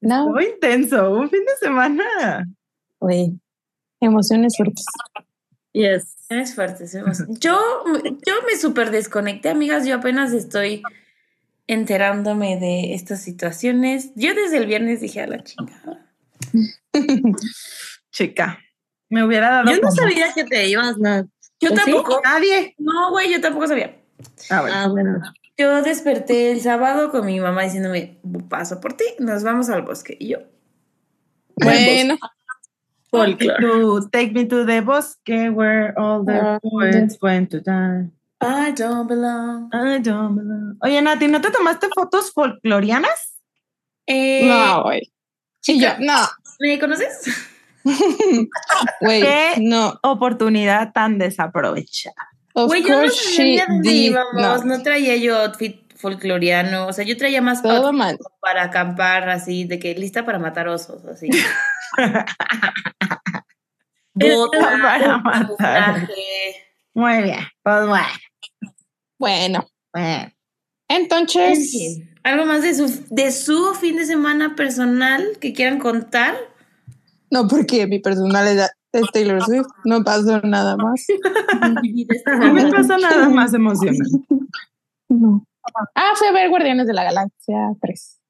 No, Muy intenso. Un fin de semana. güey. Emociones fuertes. Yes. Es fuerte. es emoción- Yo, yo me súper desconecté, amigas. Yo apenas estoy enterándome de estas situaciones. Yo desde el viernes dije a la chingada. Chica, me hubiera dado. Yo no como- sabía que te ibas, Nat. Yo tampoco. Nadie. No, güey, yo tampoco sabía. Ah, bueno. Ah, bueno. Yo desperté el sábado con mi mamá diciéndome, paso por ti, nos vamos al bosque. Y yo, Bueno, Folklore. To take me to the bosque where all the Ah, poets went to die. I don't belong. I don't belong. Oye, Nati, ¿no te tomaste fotos folclorianas? Eh, no, güey. Y yo, no, ¿Me conoces? güey, ¿Qué? no. Oportunidad tan desaprovechada. Güey, yo no sabía íbamos, no traía yo outfit folcloriano, o sea, yo traía más Todo mal. para acampar, así, de que lista para matar osos, así. Bota, Para matar. Muy bien, pues bueno. Bueno. En entonces, fin, ¿Algo más de su, de su fin de semana personal que quieran contar? no porque mi personalidad es Taylor Swift, no pasó nada más. No me pasa nada más emocionante. No. Ah, fui a ver Guardianes de la Galaxia 3.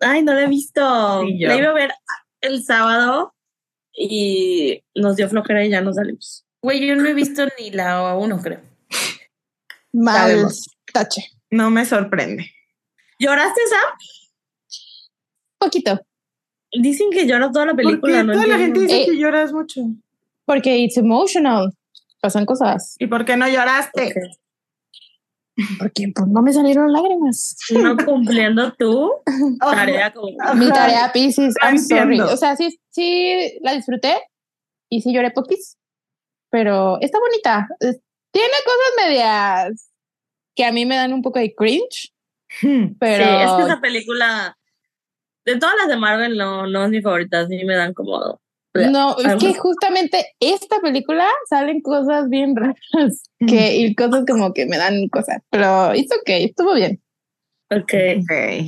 Ay, no la he visto. Sí. La iba a ver el sábado y nos dio flojera y ya nos salimos. Güey, yo no he visto ni la uno, creo. Mal Sabemos. tache. No me sorprende. ¿Lloraste, Sam? Poquito, Dicen que lloras toda la Porque película. no toda la gente dice Eh. que lloras mucho. porque it's emotional. Pasan cosas. ¿Y por qué no lloraste? Ok. Porque pues, no me salieron lágrimas. No cumpliendo tu tarea como... Mi tarea, Pisces, I'm sorry. O sea, sí, sí la disfruté y sí lloré poquis, pero está bonita. Tiene cosas medias que a mí me dan un poco de cringe, Pero Sí, es que esa película, de todas las de Marvel, no, no es mi favorita, sí me dan como... no, es que justamente esta película salen cosas bien raras que, y cosas como que me dan cosas. Pero it's okay, estuvo bien. Ok. Ok.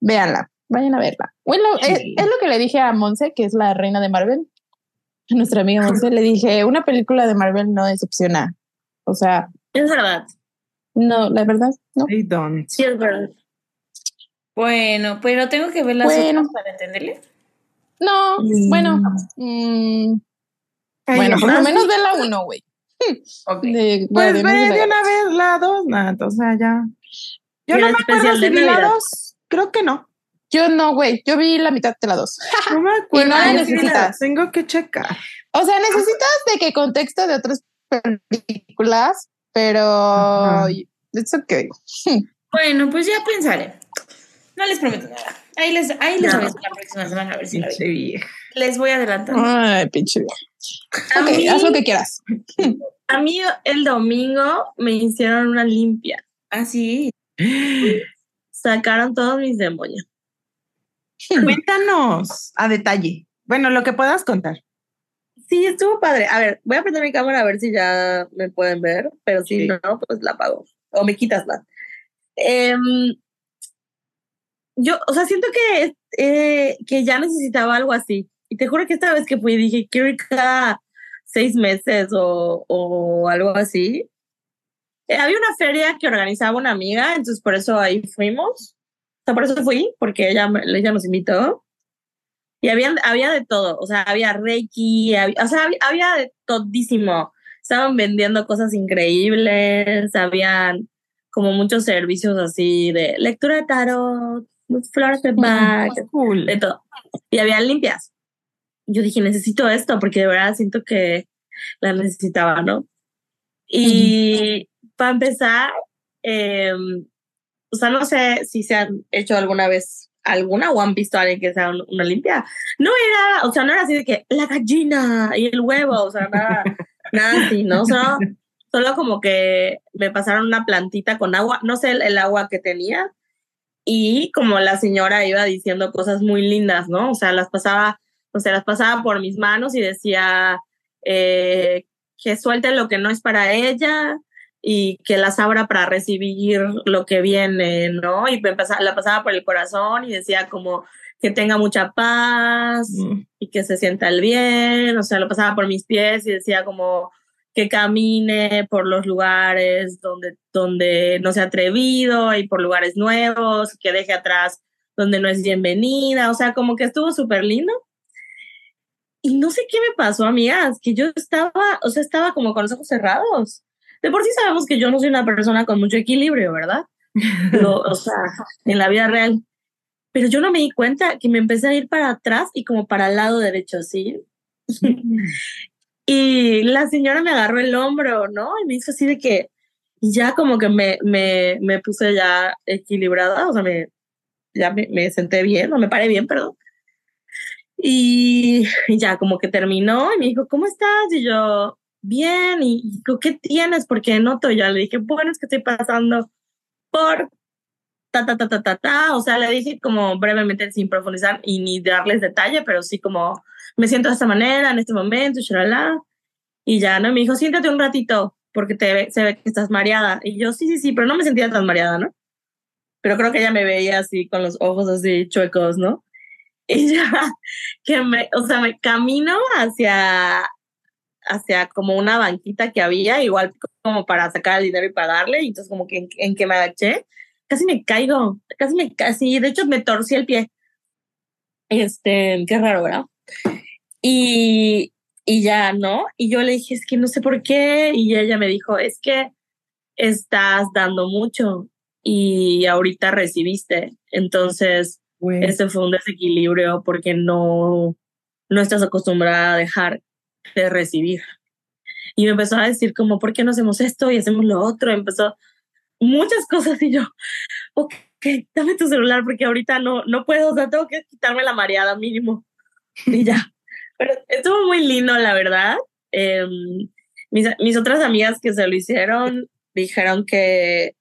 Véanla, vayan a verla. Bueno, Sí. es, es lo que le dije a Monse, que es la reina de Marvel, a nuestra amiga Monse, le dije, una película de Marvel no decepciona. O sea, Es verdad, no, la verdad, no. They don't. sí es verdad. Bueno, pero tengo que ver las Bueno. otras para entenderle. No, Mm. bueno, mm, bueno, por lo ajá, menos ve la uno, güey. Ok. De Pues de ve la de una vez la dos, Nat, o sea, ya. Yo ¿Y no me acuerdo si de vi la dos. Creo que no. Yo no, güey, yo vi la mitad de la dos. No me acuerdo. la Yo sí necesitas. Tengo que checar. O sea, necesitas de que contexto de otras películas, pero Ajá. it's okay. Bueno, pues ya pensaré. No les prometo nada. Ahí les, ahí les No. aviso la próxima semana a ver si la Pinche vi. vieja. Les voy adelantando. Ay, pinche vieja. A Ok, mí- haz lo que quieras. A mí el domingo me hicieron una limpia. Ah, sí. Sacaron todos mis demonios. Cuéntanos a detalle. Bueno, lo que puedas contar. Sí, estuvo padre. A ver, voy a prender mi cámara a ver si ya me pueden ver, pero si Sí. no, pues la apago. O me quitas la. Em, yo, o sea, siento que, eh, que ya necesitaba algo así. Y te juro que esta vez que fui dije, quiero ir cada seis meses o, o algo así. Eh, había una feria que organizaba una amiga, entonces por eso ahí fuimos. Sea, por eso fui, porque ella, ella nos invitó. Y había, había de todo, o sea, había Reiki, había- o sea, había, había de todísimo. Estaban vendiendo cosas increíbles, habían como muchos servicios así de lectura de tarot, flores de Bach, Cool. de todo. Y había limpias. Yo dije, necesito esto, porque de verdad siento que la necesitaba, ¿no? Y para empezar, eh, o sea, no sé si se han hecho alguna vez alguna o han visto a alguien que sea un- una limpia. No era, o sea, no era así de que la gallina y el huevo, o sea, nada, nada así, ¿no? Solo, solo como que me pasaron una plantita con agua, no sé el, el agua que tenía, y como la señora iba diciendo cosas muy lindas, ¿no? O sea, las pasaba, o sea, las pasaba por mis manos y decía eh, que suelte lo que no es para ella y que las abra para recibir lo que viene, ¿no? Y pasaba, la pasaba por el corazón y decía como que tenga mucha paz Mm. y que se sienta el bien, o sea, lo pasaba por mis pies y decía como que camine por los lugares donde, donde no se ha atrevido y por lugares nuevos, que deje atrás donde no es bienvenida, o sea, como que estuvo súper lindo. Y no sé qué me pasó, amigas, que yo estaba, o sea, estaba como con los ojos cerrados. De por sí sabemos que yo no soy una persona con mucho equilibrio, ¿verdad? Lo- o sea, en la vida real. Pero yo no me di cuenta que me empecé a ir para atrás y como para el lado derecho, ¿sí? Y la señora me agarró el hombro, ¿no? Y me hizo así de que ya como que me, me, me puse ya equilibrada, o sea, me, ya me, me senté bien, o me paré bien, perdón. Y ya como que terminó y me dijo, ¿cómo estás? Y yo, bien, y digo, ¿qué tienes? Porque noto, ya le dije, bueno, es que estoy pasando por ta, ta, ta, ta, ta, ta. O sea, le dije como brevemente sin profundizar y ni darles detalle, pero sí como me siento de esta manera en este momento, shalala. Y ya, ¿no? Me dijo, siéntate un ratito porque te ve- se ve que estás mareada. Y yo, sí, sí, sí, pero no me sentía tan mareada, ¿no? Pero creo que ella me veía así con los ojos así chuecos, ¿no? Y ya, que me, o sea, me camino hacia, hacia como una banquita que había, igual como para sacar el dinero y pagarle, y entonces como que en, en que me agaché, casi me caigo, casi me, casi, de hecho me torcí el pie. Este, qué raro, ¿verdad? Y, y ya, ¿no? Y yo le dije, es que no sé por qué, y ella me dijo, es que estás dando mucho y ahorita recibiste, entonces Güey. este fue un desequilibrio porque no, no estás acostumbrada a dejar de recibir. Y me empezó a decir como, ¿por qué no hacemos esto y hacemos lo otro? Empezó muchas cosas y yo, ok, dame tu celular porque ahorita no, no puedo, o sea, tengo que quitarme la mareada mínimo. Y ya. Pero estuvo muy lindo, la verdad. Eh, mis, mis otras amigas que se lo hicieron dijeron que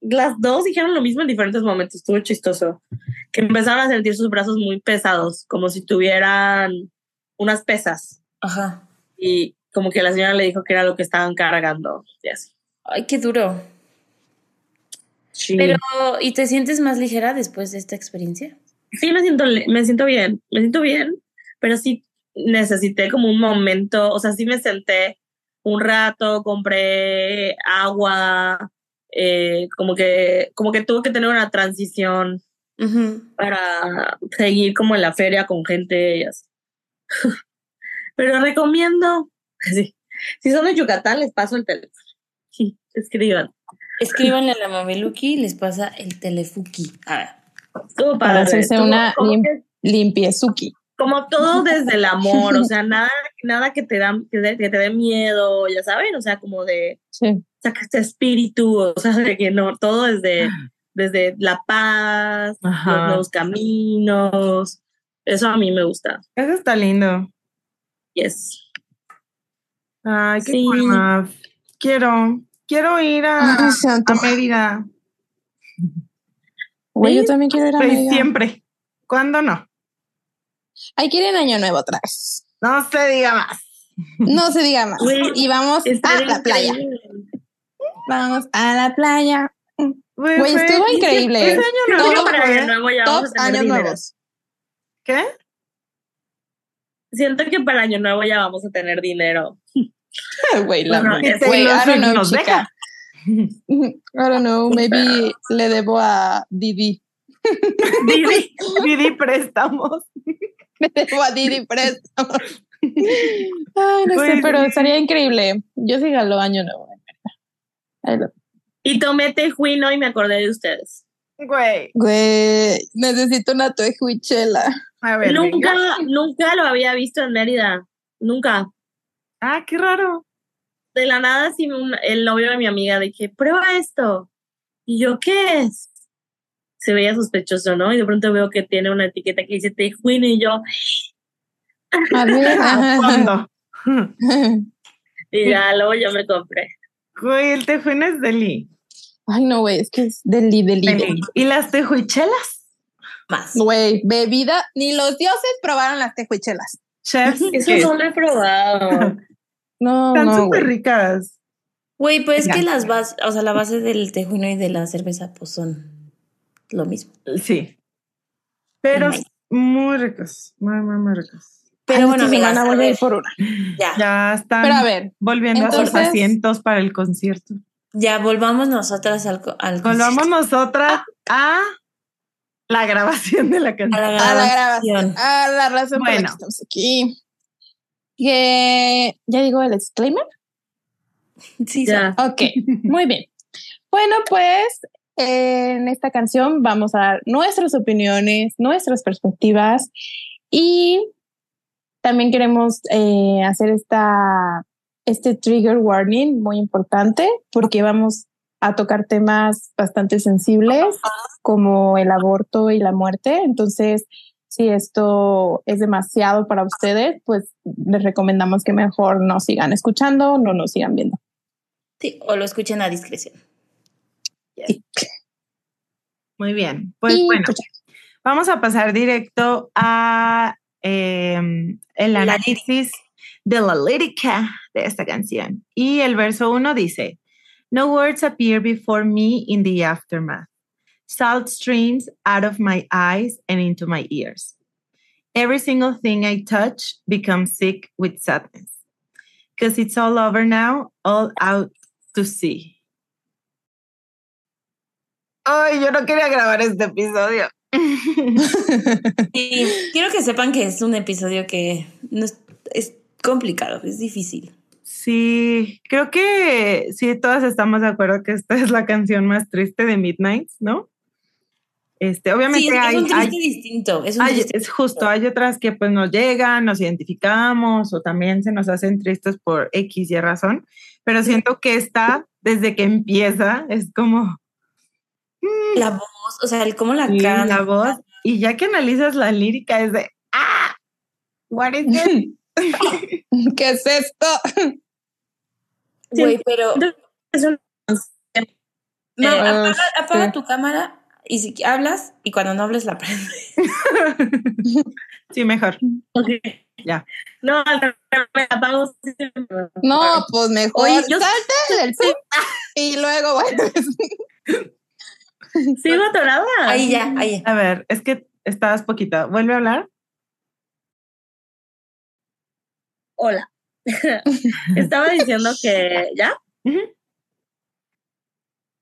las dos dijeron lo mismo en diferentes momentos, estuvo chistoso. Que empezaron a sentir sus brazos muy pesados, como si tuvieran unas pesas. Ajá. Y como que la señora le dijo que era lo que estaban cargando. Y así. Ay, qué duro. Sí. Pero, ¿y te sientes más ligera después de esta experiencia? sí me siento, me siento bien, me siento bien, pero sí necesité como un momento, o sea, sí me senté un rato, compré agua, eh, como que, como que tuve que tener una transición para seguir como en la feria con gente y así. Pero recomiendo, sí. si son de Yucatán, les paso el teléfono. Sí, escriban. Escríbanle a la Mameluki y les pasa el telefuki. A ver. Estuvo Para hacerse una lim- Limpiezuki. como todo desde el amor, o sea, nada, nada que te da, que, de- que te dé miedo, ya saben, o sea, como de, Sí. que este espíritu, o sea, de que no, todo desde, desde la paz, los nuevos caminos, eso a mí me gusta, Eso está lindo. Yes. Ay, qué Sí. cool. Quiero, quiero ir a, a. Mérida. Güey, yo también quiero ir a Pues Mérida. siempre. ¿Cuándo no? Hay que ir en Año Nuevo otra vez. No se diga más. No se diga más. Y vamos a la playa. increíble. Vamos a la playa. Güey, estuvo increíble. ese año Creo nuevo que Todo para año nuevo ya vamos Tops a tener años dinero. nuevos. ¿Qué? Siento que para año nuevo ya vamos a tener dinero. Güey, la Bueno, madre. este Güey, I don't know, Swift nos chica. I don't know, maybe le debo a Didi. Didi, Didi préstamos. Le debo a Didi préstamo. Ay, no sé, pero estaría increíble. Yo sí galo año nuevo. Y tomé tejuino y me acordé de ustedes. Güey. Güey, necesito una tejuichela. A ver, Nunca, venga. nunca lo había visto en Mérida. Nunca. Ah, qué raro. De la nada, sí, un- el novio de mi amiga, de que prueba esto. Y yo, ¿qué es? Se veía sospechoso, ¿no? Y de pronto veo que tiene una etiqueta que dice tejuino y yo, A ver. ¿A ¿Cuándo? y ya luego yo me compré. Güey, el tejuino es deli. Ay, no, güey, es que es deli, deli, Deli. deli. ¿Y las tejuichelas? Más. Güey, bebida, ni los dioses probaron las tejuichelas. Chefs, Eso no lo he probado. No, están no, súper ricas. Güey, pues es Ya. que las bases, o sea, la base del tejuino y de la cerveza, pues son lo mismo. Sí. Pero muy ricas. Muy, muy, muy ricas. Pero Ay, bueno, semana amigas, a voy a ir ver, por una. ya, ya, Ya están Pero a ver, volviendo a sus asientos para el concierto. volvamos nosotras al, co- al Volvamos nosotras a la grabación de la canción. a la a la grabación. a la razón por la Bueno. que estamos aquí. Ya digo el disclaimer. Sí, Ya. Ok, muy bien. Bueno, pues en esta canción vamos a dar nuestras opiniones, nuestras perspectivas y también queremos eh, hacer esta, este trigger warning muy importante porque vamos a tocar temas bastante sensibles como el aborto y la muerte. Entonces, si esto es demasiado para ustedes, pues les recomendamos que mejor no sigan escuchando, no nos sigan viendo. Sí, o lo escuchen a discreción. Sí. Muy bien. Pues Y, bueno, pues, vamos a pasar directo a eh, el La análisis de la lírica de esta canción. Y el verso uno dice, No words appear before me in the aftermath. Salt streams out of my eyes and into my ears. Every single thing I touch becomes sick with sadness. Because it's all over now, all out to sea. Ay, yo no quería grabar este episodio. Y quiero que sepan que es un episodio que no es, es complicado, es difícil. Sí, creo que sí, todas estamos de acuerdo que esta es la canción más triste de Midnight, ¿no? Este, obviamente Sí, es, es hay, un triste hay- distinto. Es un hay- triste es justo, hay otras que pues nos llegan, nos identificamos o también se nos hacen tristes por X y razón, pero siento que esta, desde que empieza, es como mm, La voz, o sea, el cómo la canta. la voz, y ya que analizas la lírica es de, ah, what is it? ¿Qué es esto? Güey, pero No, Eh, apaga, tu cámara y si hablas y cuando no hables la prende. Sí, mejor. Ok. Ya. No, me apago. No, pues mejor Oye, yo- salte del Zoom y luego, bueno, Sigo atorada. Ahí ya, ahí. A ver, es que estabas poquito. ¿Vuelve a hablar? Hola. Estaba diciendo que. ¿Ya?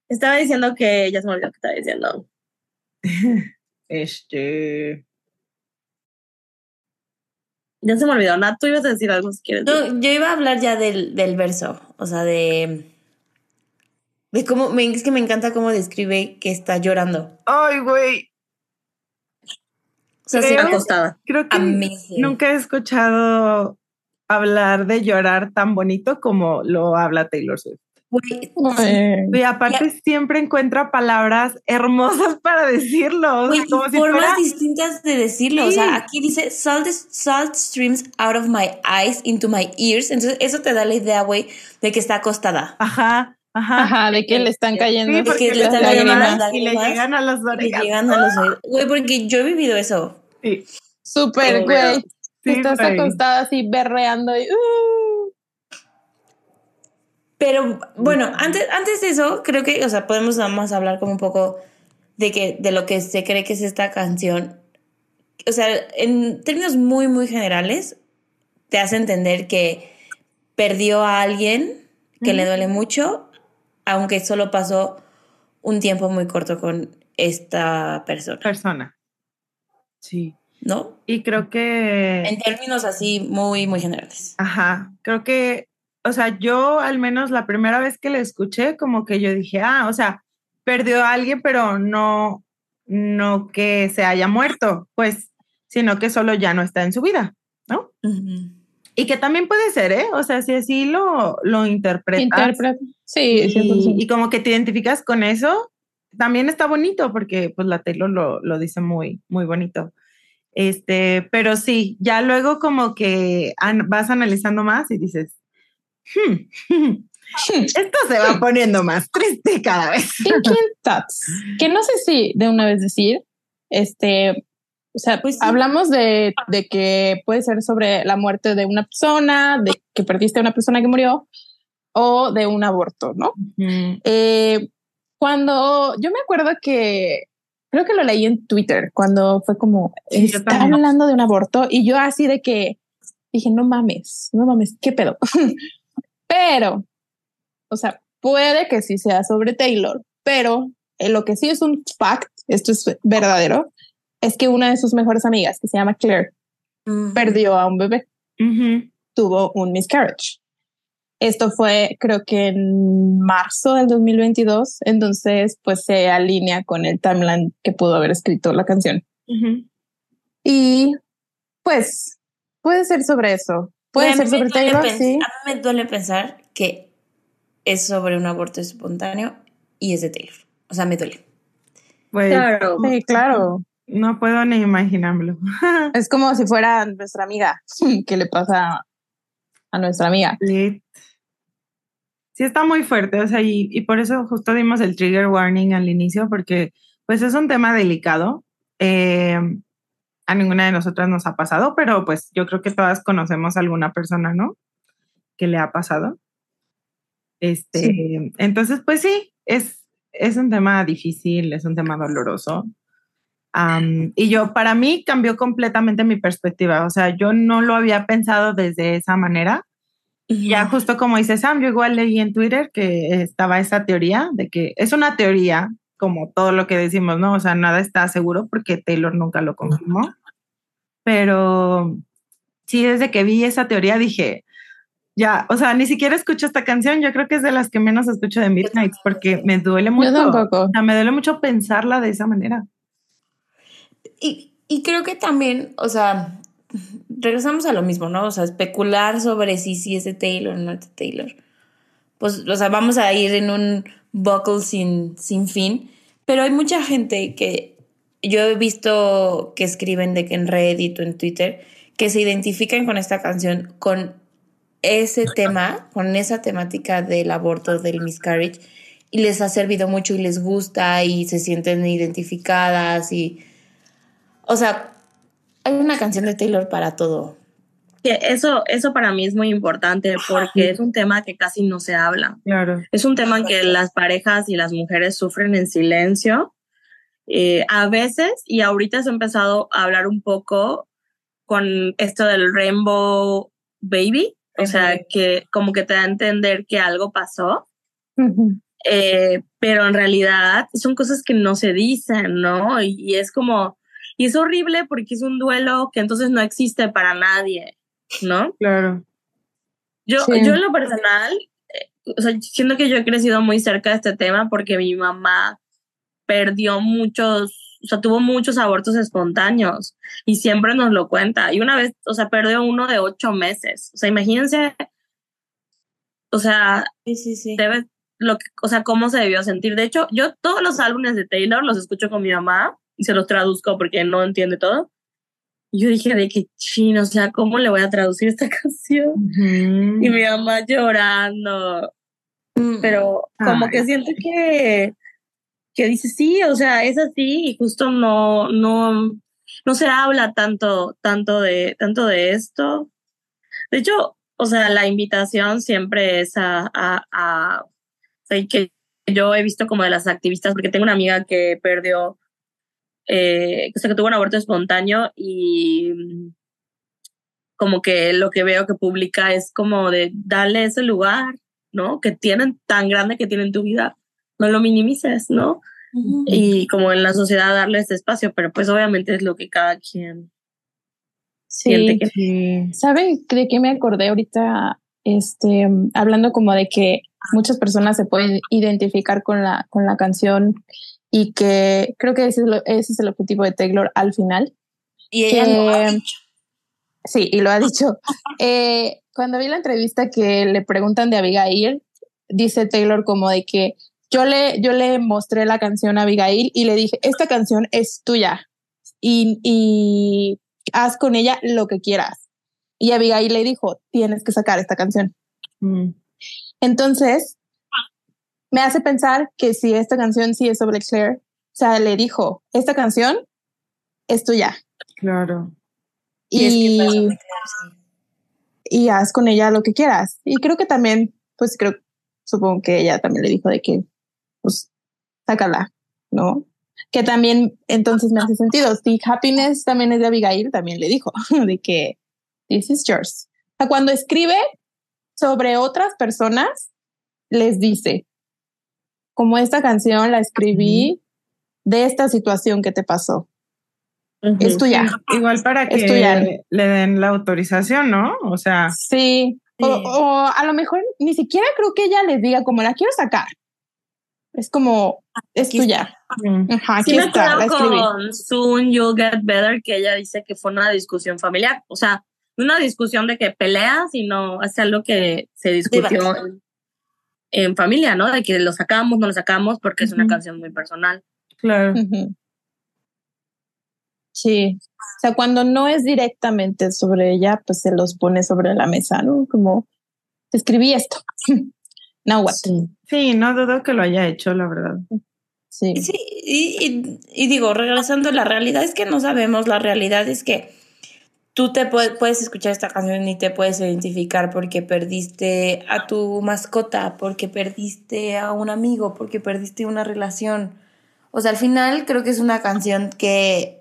Estaba diciendo que. Ya se me olvidó que estaba diciendo. Este. Ya se me olvidó. Nat, tú ibas a decir algo si quieres. No, yo iba a hablar ya del, del verso, o sea, de. De cómo. Me, es que me encanta cómo describe que está llorando. Ay, güey. O sea, sí, Creo- acostada. Creo que amazing. nunca he escuchado hablar de llorar tan bonito como lo habla Taylor Swift. Y aparte siempre encuentra palabras hermosas para decirlo. o sea, Güey, y como si formas fuera- distintas de decirlo. O sea, aquí dice salt, salt streams out of my eyes into my ears. Entonces, eso te da la idea, güey, de que está acostada. Ajá, ajá. ajá, de que le están cayendo Sí, porque le están cayendo y le llegan a las Y orejas. llegan a los oídos. Güey, porque yo he vivido eso. Sí, súper, güey. Sí, Estás acostada así berreando y uh, Pero bueno, antes, antes de eso, creo que, o sea, podemos nada más hablar como un poco de que, de lo que se cree que es esta canción. O sea, en términos muy, muy generales, te hace entender que perdió a alguien que le duele mucho, aunque solo pasó un tiempo muy corto con esta persona, persona. Sí. ¿No? Y creo que. En términos así muy, muy generales. Ajá, creo que, o sea, yo al menos la primera vez que la escuché, como que yo dije, ah, o sea, perdió a alguien, pero no, no que se haya muerto, pues, sino que solo ya no está en su vida, ¿no? Y que también puede ser, ¿eh? O sea, si así lo, lo interpretas interpreta. Sí, y, 100%. y como que te identificas con eso, también está bonito porque pues la Taylor lo, lo dice muy, muy bonito. Este, pero sí, ya luego como que an- vas analizando más y dices, "Hmm, esto se va poniendo más triste cada vez. Thinking thoughts. Que no sé si de una vez decir, este, o sea, Pues sí. hablamos de, de que puede ser sobre la muerte de una persona, de que perdiste a una persona que murió o de un aborto, ¿no? Ujú. Eh, cuando yo me acuerdo que creo que lo leí en Twitter cuando fue como Sí, está hablando de un aborto y yo así de que dije no mames, no mames, qué pedo. pero, o sea, puede que sí sea sobre Taylor, pero eh, lo que sí es un fact, esto es verdadero, es que una de sus mejores amigas, que se llama Claire, perdió a un bebé. Tuvo un miscarriage. Esto fue creo que en marzo del 2022, entonces pues se alinea con el timeline que pudo haber escrito la canción. Ujú. Y pues puede ser sobre eso. Puede ser sobre Taylor, sí. A mí me duele pensar que es sobre un aborto espontáneo y es de Taylor. O sea, me duele. Pues, Claro. Sí, claro. no puedo ni imaginármelo. Es como si fuera nuestra amiga. ¿Qué le pasa a nuestra amiga? Sí. Sí está muy fuerte, o sea, y, y por eso justo dimos el trigger warning al inicio, porque pues es un tema delicado. Eh, a ninguna de nosotras nos ha pasado, pero pues yo creo que todas conocemos a alguna persona, ¿no? Que le ha pasado. Este, entonces, pues sí, es, es un tema difícil, es un tema doloroso. Am, y yo, para mí, cambió completamente mi perspectiva. O sea, yo no lo había pensado desde esa manera. Y ya justo como dice Sam, yo igual leí en Twitter que estaba esa teoría de que es una teoría, como todo lo que decimos, ¿no? O sea, nada está seguro porque Taylor nunca lo confirmó. Pero sí, desde que vi esa teoría dije, ya, o sea, ni siquiera escucho esta canción, yo creo que es de las que menos escucho de Midnight porque me duele mucho. Yo tampoco. O sea, me duele mucho pensarla de esa manera. Y, y creo que también, o sea, regresamos a lo mismo, ¿no? O sea, especular sobre si sí es de Taylor o no es de Taylor. Pues, o sea, vamos a ir en un buckle sin, sin fin. Pero hay mucha gente que yo he visto que escriben de que en Reddit o en Twitter que se identifican con esta canción, con ese tema, con esa temática del aborto, del miscarriage, y les ha servido mucho y les gusta y se sienten identificadas y, o sea, hay una canción de Taylor para todo. Que eso, eso para mí es muy importante porque es un tema que casi no se habla. Claro. Es un tema que las parejas y las mujeres sufren en silencio. Eh, a veces, y ahorita se ha empezado a hablar un poco con esto del Rainbow Baby, o sea, que como que te da a entender que algo pasó, eh, pero en realidad son cosas que no se dicen, ¿no? Y, y, es como, y es horrible porque es un duelo que entonces no existe para nadie, ¿no? Claro. Yo, sí. yo en lo personal, eh, o sea, siento que yo he crecido muy cerca de este tema porque mi mamá perdió muchos, o sea, tuvo muchos abortos espontáneos y siempre nos lo cuenta. Y una vez, o sea, perdió uno de ocho meses. O sea, imagínense, o sea, sí, sí, sí. debe, lo que, o sea, cómo se debió sentir. De hecho, yo todos los álbumes de Taylor los escucho con mi mamá y se los traduzco porque no entiende todo. Y yo dije de que chino, o sea, ¿cómo le voy a traducir esta canción? Uh -huh. Y mi mamá llorando. Mm. Pero como Ay. que siento que, que dice, sí, o sea, es así y justo no, no, no se habla tanto, tanto de, tanto de esto. De hecho, o sea, la invitación siempre es a, a, a que yo he visto como de las activistas, porque tengo una amiga que perdió, eh, o sea, que tuvo un aborto espontáneo y como que lo que veo que publica es como de darle ese lugar, ¿no? Que tienen tan grande que tienen tu vida, no lo minimices, ¿no? Uh -huh. Y como en la sociedad darle ese espacio, pero pues obviamente es lo que cada quien sí, siente que... Sí. ¿Saben de qué me acordé ahorita? Este, hablando como de que muchas personas se pueden identificar con la, con la canción y que creo que ese es, lo, ese es el objetivo de Taylor al final. Y ella que, lo ha dicho. Sí, y lo ha dicho. eh, cuando vi la entrevista que le preguntan de Abigail, dice Taylor como de que yo le, yo le mostré la canción a Abigail y le dije, esta canción es tuya y, y haz con ella lo que quieras. Y Abigail le dijo, tienes que sacar esta canción. Mm. Entonces, me hace pensar que si esta canción sí es sobre Claire, o sea, le dijo, esta canción es tuya. Claro. Y, y, es que y haz con ella lo que quieras. Y creo que también, pues creo, supongo que ella también le dijo de que, pues, sácala, ¿no? Que también entonces me hace sentido. Si Happiness también es de Abigail, también le dijo de que this is yours. O sea, cuando escribe sobre otras personas, les dice, como esta canción la escribí uh -huh. de esta situación que te pasó. Uh -huh. Es tuya. Igual para que le den la autorización, ¿no? O sea. Sí. sí. O, o, a lo mejor ni siquiera creo que ella les diga como la quiero sacar. Es como, es aquí tuya. Está. Ajá, aquí sí está, la escribí. con Soon You'll Get Better, que ella dice que fue una discusión familiar. O sea, una discusión de que peleas, sino es algo que se discutió en, familia, ¿no? De que lo sacamos, no lo sacamos, porque uh -huh. es una canción muy personal. Claro. Uh -huh. Sí. O sea, cuando no es directamente sobre ella, pues se los pone sobre la mesa, ¿no? Como, escribí esto. Now what? Sí. sí, no dudo que lo haya hecho, la verdad. Sí. Sí, y, y, y digo, regresando, la realidad es que no sabemos, la realidad es que tú te puedes, escuchar esta canción y te puedes identificar porque perdiste a tu mascota, porque perdiste a un amigo, porque perdiste una relación. O sea, al final creo que es una canción que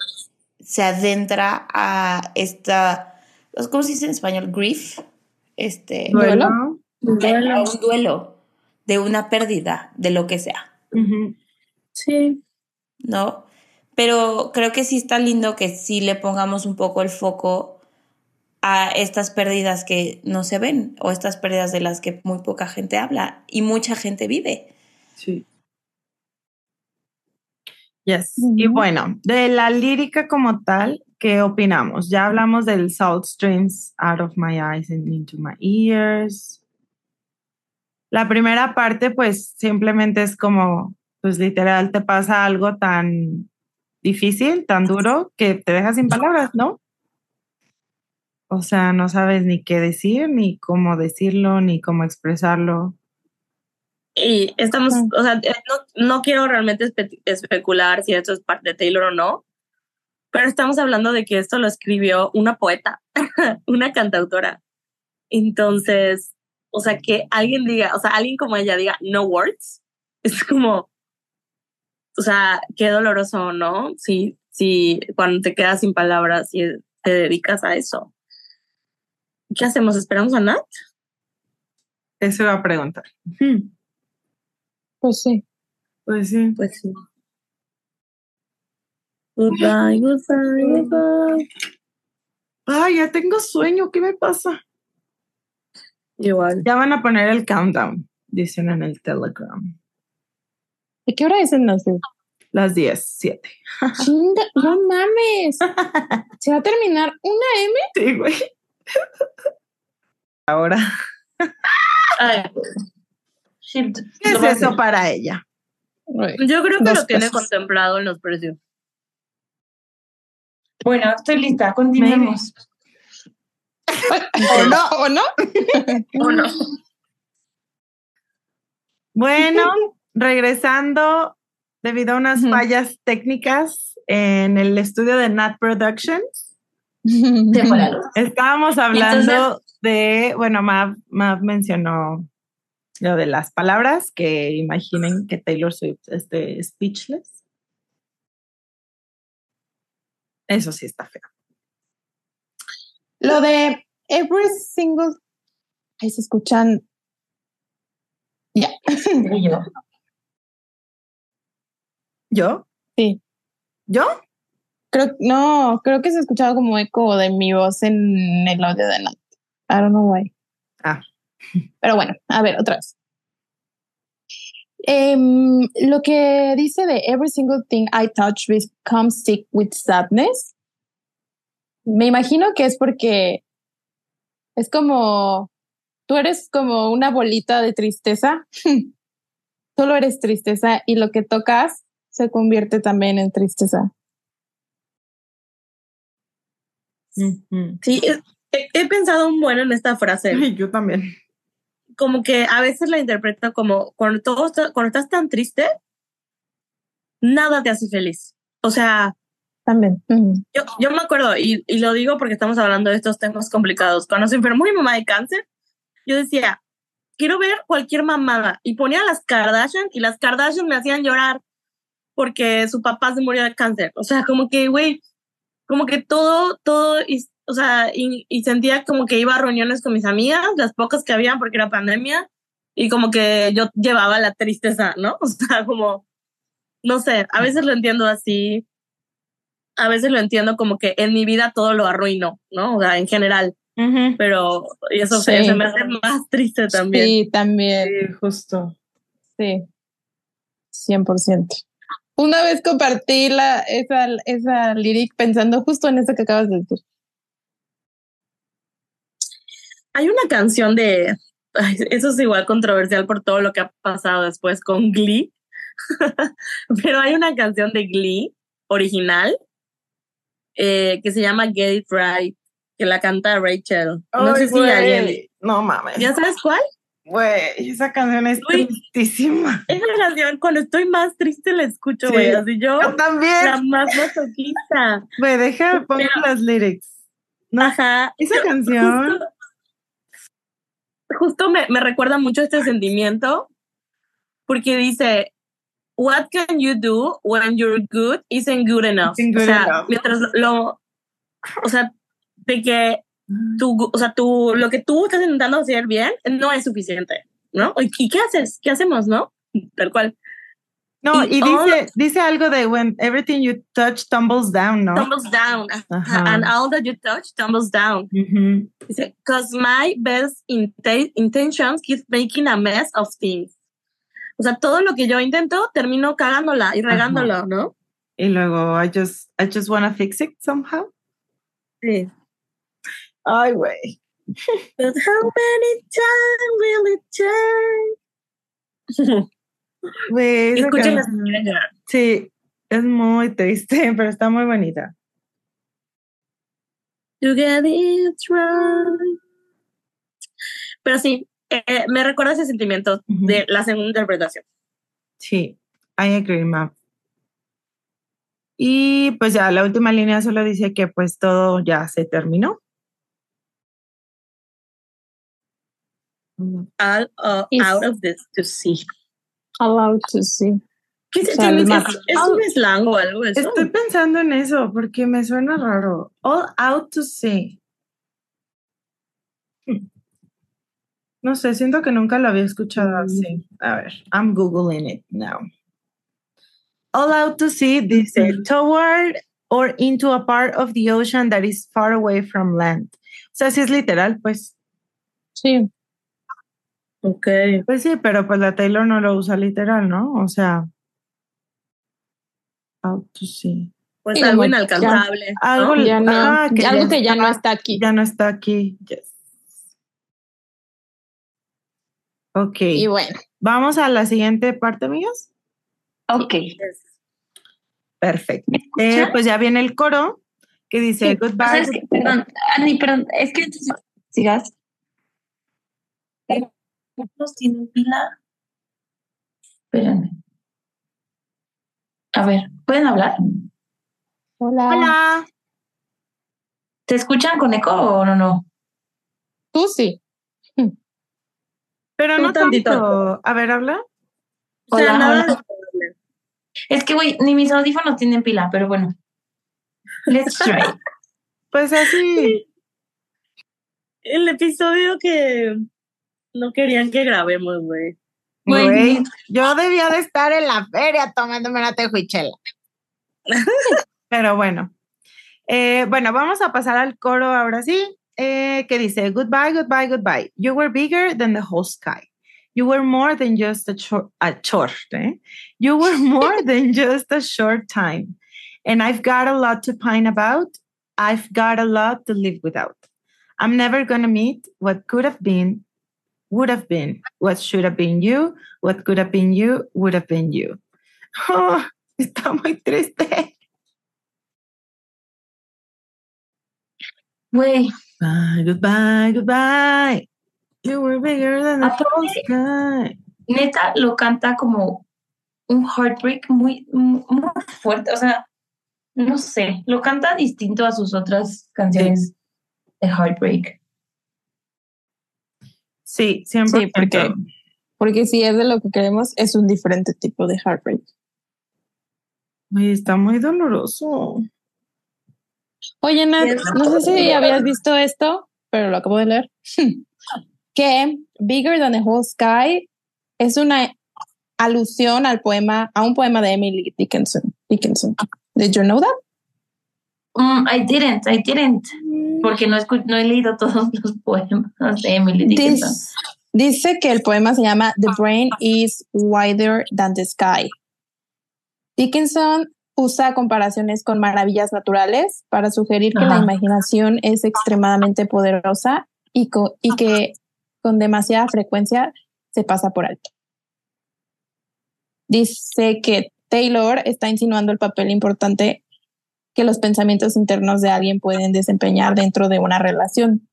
se adentra a esta, ¿cómo se dice en español? Grief. Este, duelo. duelo. A un duelo de una pérdida, de lo que sea. Uh -huh. Sí. ¿No? Pero creo que sí está lindo que sí le pongamos un poco el foco a estas pérdidas que no se ven o estas pérdidas de las que muy poca gente habla y mucha gente vive. Sí. Yes. Mm -hmm. Y bueno, de la lírica como tal, ¿qué opinamos? Ya hablamos del salt streams out of my eyes and into my ears. La primera parte, pues simplemente es como, pues literal, te pasa algo tan difícil, tan duro, que te deja sin palabras, ¿no? O sea, no sabes ni qué decir, ni cómo decirlo, ni cómo expresarlo. Y estamos, Ujú. o sea, eh, no, no quiero realmente espe- especular si esto es parte de Taylor o no, pero estamos hablando de que esto lo escribió una poeta, una cantautora. Entonces, o sea, que alguien diga, o sea, alguien como ella diga no words, es como, o sea, qué doloroso, ¿no? Si, si cuando te quedas sin palabras y te dedicas a eso. ¿Qué hacemos? ¿Esperamos a Nat? Eso iba a preguntar. Pues sí. Pues sí. Pues sí. Goodbye, goodbye, goodbye. Ay, ya tengo sueño. ¿Qué me pasa? Igual. Ya van a poner el countdown, dicen en el Telegram. ¿De qué hora es en las Las 10, 7. Chinga, no mames. Se va a terminar una M. Sí, güey. Ahora, Ay. Sí, ¿qué es eso para ella? Yo creo que Dos lo tiene pesos. contemplado en los precios. Bueno, estoy lista, continuemos. ¿O no? ¿O no? ¿O no? Bueno, regresando, debido a unas fallas técnicas en el estudio de Nat Productions, estábamos hablando de, bueno, Mav, Mav mencionó lo de las palabras, que imaginen que Taylor Swift esté speechless. Eso sí está feo. Lo de every single. Ahí se escuchan. Ya. Y yo. Sí. ¿Yo? Creo, no, creo que se escuchaba como eco de mi voz en el audio de Nat. I don't know why. Ah. Pero bueno, a ver, otra vez. Em, lo que dice de every single thing I touch becomes sick with sadness. Me imagino que es porque es como tú eres como una bolita de tristeza. Solo eres tristeza y lo que tocas se convierte también en tristeza. Sí, he, he pensado un buen en esta frase. Ay, yo también. Como que a veces la interpreto como cuando, todo cuando estás tan triste, nada te hace feliz. O sea, También. Yo, yo me acuerdo, y, y lo digo porque estamos hablando de estos temas complicados. Cuando se enfermó mi mamá de cáncer, yo decía, quiero ver cualquier mamada. Y ponía las Kardashian y las Kardashian me hacían llorar porque su papá se murió de cáncer. O sea, como que, güey, como que todo, todo, y, o sea, y, y sentía como que iba a reuniones con mis amigas, las pocas que habían porque era pandemia, y como que yo llevaba la tristeza, ¿no? O sea, como, no sé, a veces lo entiendo así, a veces lo entiendo como que en mi vida todo lo arruino, ¿no? O sea, en general, Ujú. pero y eso Sí. se, se me hace más triste también. Sí, también. Sí, justo. Sí. 100%. Una vez compartí la, esa, esa lyric pensando justo en eso que acabas de decir. Hay una canción de, ay, eso es igual controversial por todo lo que ha pasado después con Glee, pero hay una canción de Glee original eh, que se llama Get It Right, que la canta Rachel. No Ay, sé si alguien... No mames. ¿Ya sabes cuál? Güey, esa canción es tristísima. Esa canción, cuando estoy más triste la escucho, Sí. güey, así yo, Yo también. la más masoquista. Güey, deja, pongo Pero- las lyrics. No, Ajá. esa Yo- canción. Justo, justo me, me recuerda mucho este sentimiento porque dice, What can you do when you're good isn't good enough? Isn't o sea, enough. mientras lo, o sea, de que tú, o sea, tú, lo que tú estás intentando hacer bien no es suficiente, ¿no? ¿Y qué haces? ¿Qué hacemos, no? Tal cual. No, Y y dice, dice algo de when everything you touch tumbles down, ¿no? Tumbles down. Ajá. And all that you touch tumbles down. Ujú. Dice, cause my best inte- intentions keep making a mess of things. O sea, todo lo que yo intento, termino cagándola y regándolo, ¿no? Y luego, I just, I just wanna fix it somehow. Sí. Ay, güey. But how many times will it esa Escuchen la señora. Sí, es muy triste, pero está muy bonita. To get it right. Pero sí, eh, me recuerda ese sentimiento de la segunda interpretación. Sí, I agree, Map. Y pues ya la última línea solo dice que pues todo ya se terminó. All, uh, Is- out of this to see. Allowed to see. ¿Qué se O sea, tiene el que- mar. ¿Es, un slang o algo eso? Estoy pensando en eso porque me suena raro. All out to sea. Hmm. No sé, siento que nunca lo había escuchado así. A ver, I'm googling it now. All out to sea dice toward or into a part of the ocean that is far away from land. O sea, si es literal, pues, Sí. Ok. pues sí, pero pues la Taylor no lo usa literal, ¿no? O sea, out to sea. Pues Sí, algo ya- inalcanzable. ¿no? Algo Ya no, Ah, que algo ya que ya no está- aquí. Ya no está aquí. Yes. Ok. Y bueno, Vamos a la siguiente parte, amigas. Ok. Perfecto. ¿Me Eh, pues ya viene el coro que dice Sí, goodbye. es que- perdón, Ani, perdón, es que sigas. ¿Los tienen pila? Espérenme. A ver, ¿pueden hablar? hola. Hola. ¿Se escuchan con eco o no? no? Tú sí. Pero Tú no tantito. tanto. A ver, habla. O sea, Hola, nada hola. Es que, güey, ni mis audífonos tienen pila, pero bueno. Let's try. Pues así. El episodio que no querían que grabemos, güey. Güey, yo debía de estar en la feria tomándome una tejuichela. Pero bueno. Eh, bueno, vamos a pasar al coro ahora sí, eh, que dice, goodbye, goodbye, goodbye. You were bigger than the whole sky. You were more than just a, short, a short, eh? You were more than just a short time. And I've got a lot to pine about. I've got a lot to live without. I'm never going to meet what could have been, would have been, what should have been you, what could have been you, would have been you. Oh, está muy triste. Güey, Bye, goodbye, goodbye. You were bigger than the whole sky. neta lo canta como un heartbreak muy, muy fuerte. O sea, no sé, lo canta distinto a sus otras canciones de heartbreak. Sí, siempre. Sí, porque- Porque si es de lo que queremos, es un diferente tipo de heartbreak. está muy doloroso. Oye, Nat, no sé si habías visto esto, pero lo acabo de leer. que Bigger Than the Whole Sky es una alusión al poema, a un poema de Emily Dickinson. Dickinson. Did you know that? Mm, I didn't, I didn't, porque no, escu- no he leído todos los poemas de Emily Dickinson. Dice que el poema se llama The Brain is Wider Than the Sky. Dickinson usa comparaciones con maravillas naturales para sugerir que la imaginación es extremadamente poderosa y, co- y que con demasiada frecuencia se pasa por alto. Dice que Taylor está insinuando el papel importante que los pensamientos internos de alguien pueden desempeñar dentro de una relación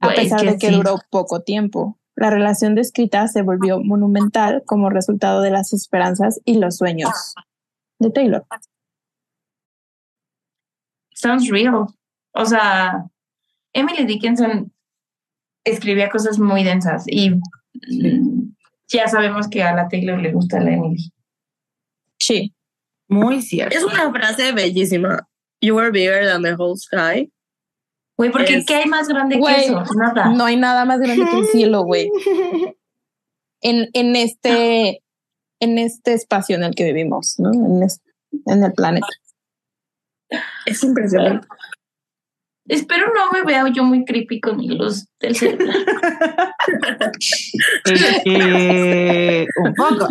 a pesar que de que sí. duró poco tiempo. La relación descrita se volvió monumental como resultado de las esperanzas y los sueños de Taylor. Sounds real. O sea, Emily Dickinson escribía cosas muy densas y mm, ya sabemos que a la Taylor le gusta la Emily. Sí. Muy cierto. Es una frase bellísima. You were bigger than the whole sky. Güey, porque Es- ¿qué hay más grande que eso? Nada. No hay nada más grande que el cielo, güey. En, en este en este espacio en el que vivimos, ¿no? En, el planeta. Es impresionante. Espero no me vea yo muy creepy con mi luz del celular. Eh, un poco.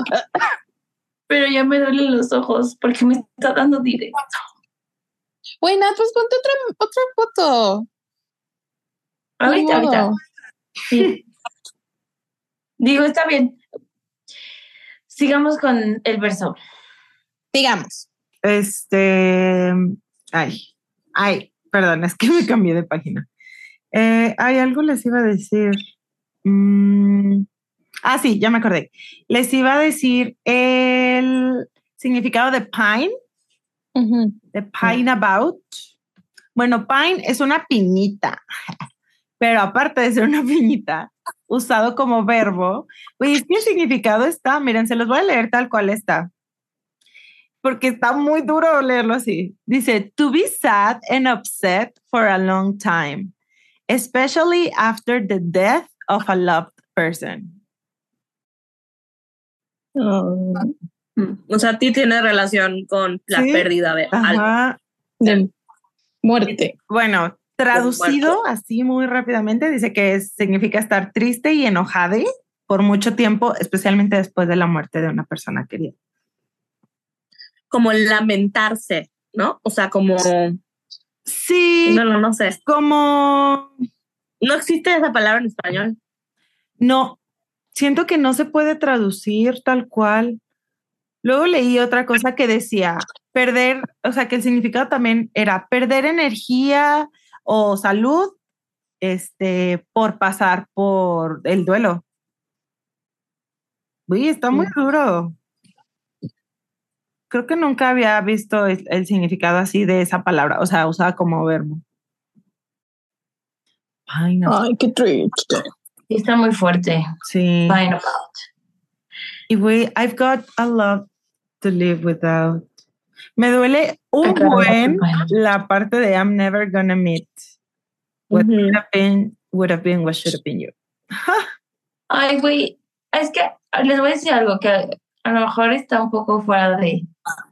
Pero ya me duelen los ojos porque me está dando directo. Nat, pues ponte otra, otra foto. Ahorita, ahorita. Sí. Digo, está bien. Sigamos con el verso. Digamos. Este. Ay, ay, perdón, es que me cambié de página. Eh, hay algo les iba a decir. Mm, ah, sí, ya me acordé. Les iba a decir el significado de pine, Ujú. de pine about. Bueno, pine es una piñita, pero aparte de ser una piñita, usado como verbo, pues el significado está, miren, se los voy a leer tal cual está. Porque está muy duro leerlo así. Dice, to be sad and upset for a long time, especially after the death of a loved person. Mm, O sea, a ti tiene relación con la Sí. pérdida de algo. De muerte. Bueno, traducido así muy rápidamente, dice que es- significa estar triste y enojado por mucho tiempo, especialmente después de la muerte de una persona querida. Como lamentarse, ¿no? O sea, como. Sí, No, no, no sé. como No existe esa palabra en español. no, siento que no se puede traducir tal cual. Luego leí otra cosa que decía perder, o sea, que el significado también era perder energía o salud este, por pasar por el duelo. Uy, está muy duro. Creo que nunca había visto el, el significado así de esa palabra, o sea, usada como verbo. Ay, no. Ay, qué triste. Sí, está muy fuerte. Sí. Fine about. Y güey, I've got a lot to live without. Me duele un buen la parte de I'm never gonna meet. What would have been, would have been, what should have been you. Ay, güey, es que les voy a decir algo que a, lo mejor está un poco fuera de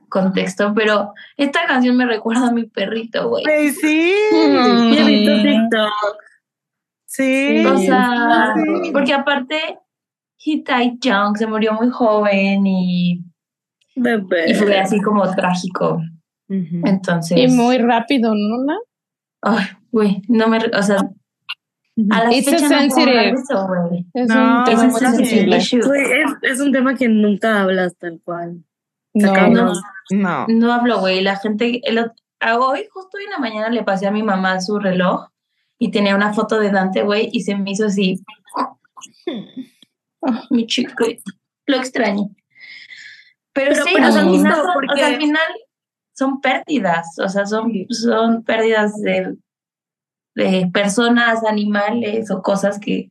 contexto, pero esta canción me recuerda a mi perrito, güey. Sí. Mm. Sí, he visto TikTok. Sí. O sea, Sí. porque aparte, he died young, se murió muy joven y, Bebé. y fue así como trágico. Entonces, Y muy rápido, ¿no? ¿no? ay, güey, no me, o sea, a la It's fecha no sensitive. eso. Es No, un tema Es muy un sensible. issue. Güey, es, es un tema que nunca hablas tal cual. No. No. No hablo, güey. La gente, el, hoy, justo hoy en la mañana, le pasé a mi mamá su reloj y tenía una foto de Dante, güey, y se me hizo así. Ah, mi chico, lo extraño. Pero, Pero- sí, pero o sea, al final, son- o porque- sea, al final son pérdidas, o sea, son, son pérdidas de, de personas, animales o cosas que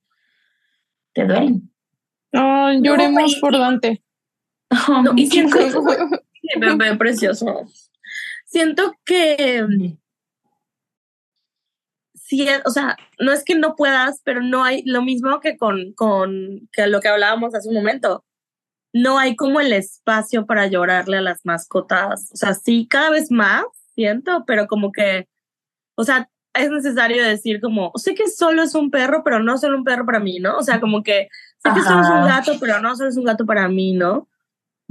te duelen. Ay, lloremos por Dante. No, y siento. Sí, bebé precioso. Siento que sí, o sea, no es que no puedas, pero no hay lo mismo que con, con que lo que hablábamos hace un momento. No hay como el espacio para llorarle a las mascotas. O sea, sí, cada vez más siento, pero como que, o sea, es necesario decir como, sé que solo es un perro, pero no solo un perro para mí, ¿no? O sea, como que sé que solo es un Ajá. gato, pero no solo es un gato para mí, ¿no?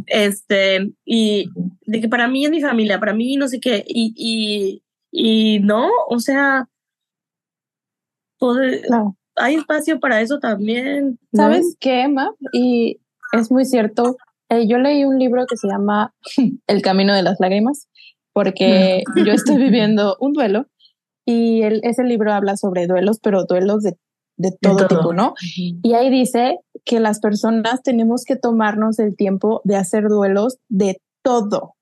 Este, y de que para mí es mi familia, para mí no sé qué, y, y, y no, o sea, poder- Claro. hay espacio para eso también. ¿no? ¿Sabes qué, Emma? Y es muy cierto. Eh, yo leí un libro que se llama El Camino de las Lágrimas, porque yo estoy viviendo un duelo y el, ese libro habla sobre duelos, pero duelos de, de todo, todo. tipo, ¿no? Y ahí dice que las personas tenemos que tomarnos el tiempo de hacer duelos de todo,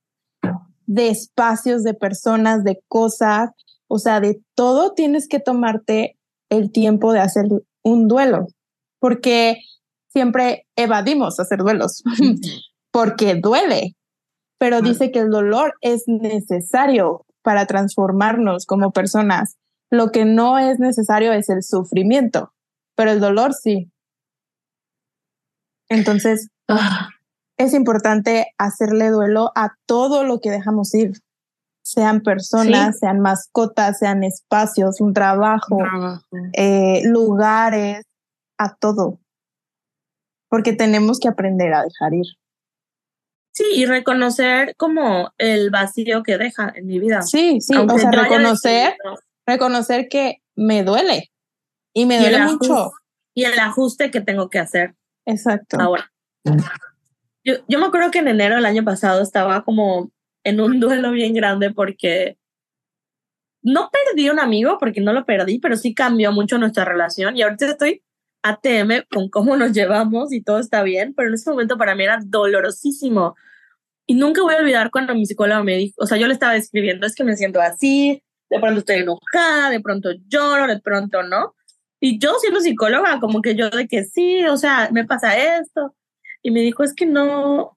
de espacios, de personas, de cosas, o sea, de todo tienes que tomarte el tiempo de hacer un duelo, porque siempre evadimos hacer duelos, porque duele, pero dice que el dolor es necesario para transformarnos como personas. Lo que no es necesario es el sufrimiento, pero el dolor sí. Entonces, Ah, es importante hacerle duelo a todo lo que dejamos ir, sean personas, Sí. sean mascotas, sean espacios, un trabajo, eh, lugares, a todo. Porque tenemos que aprender a dejar ir. Sí, y reconocer como el vacío que deja en mi vida. Sí, sí, Aunque o sea, reconocer, decidido. reconocer que me duele y me Y duele ajuste- mucho. Y el ajuste que tengo que hacer Exacto. ahora. Yo, yo me acuerdo que en enero del año pasado estaba como en un duelo bien grande porque no perdí un amigo, porque no lo perdí, pero sí cambió mucho nuestra relación y ahorita estoy ATM con cómo nos llevamos y todo está bien, pero en ese momento para mí era dolorosísimo. Y nunca voy a olvidar cuando mi psicóloga me dijo, o sea, yo le estaba escribiendo, es que me siento así, de pronto estoy enojada, de pronto lloro, de pronto no. Y yo siendo psicóloga, como que yo de que sí, o sea, me pasa esto. Y me dijo, es que no,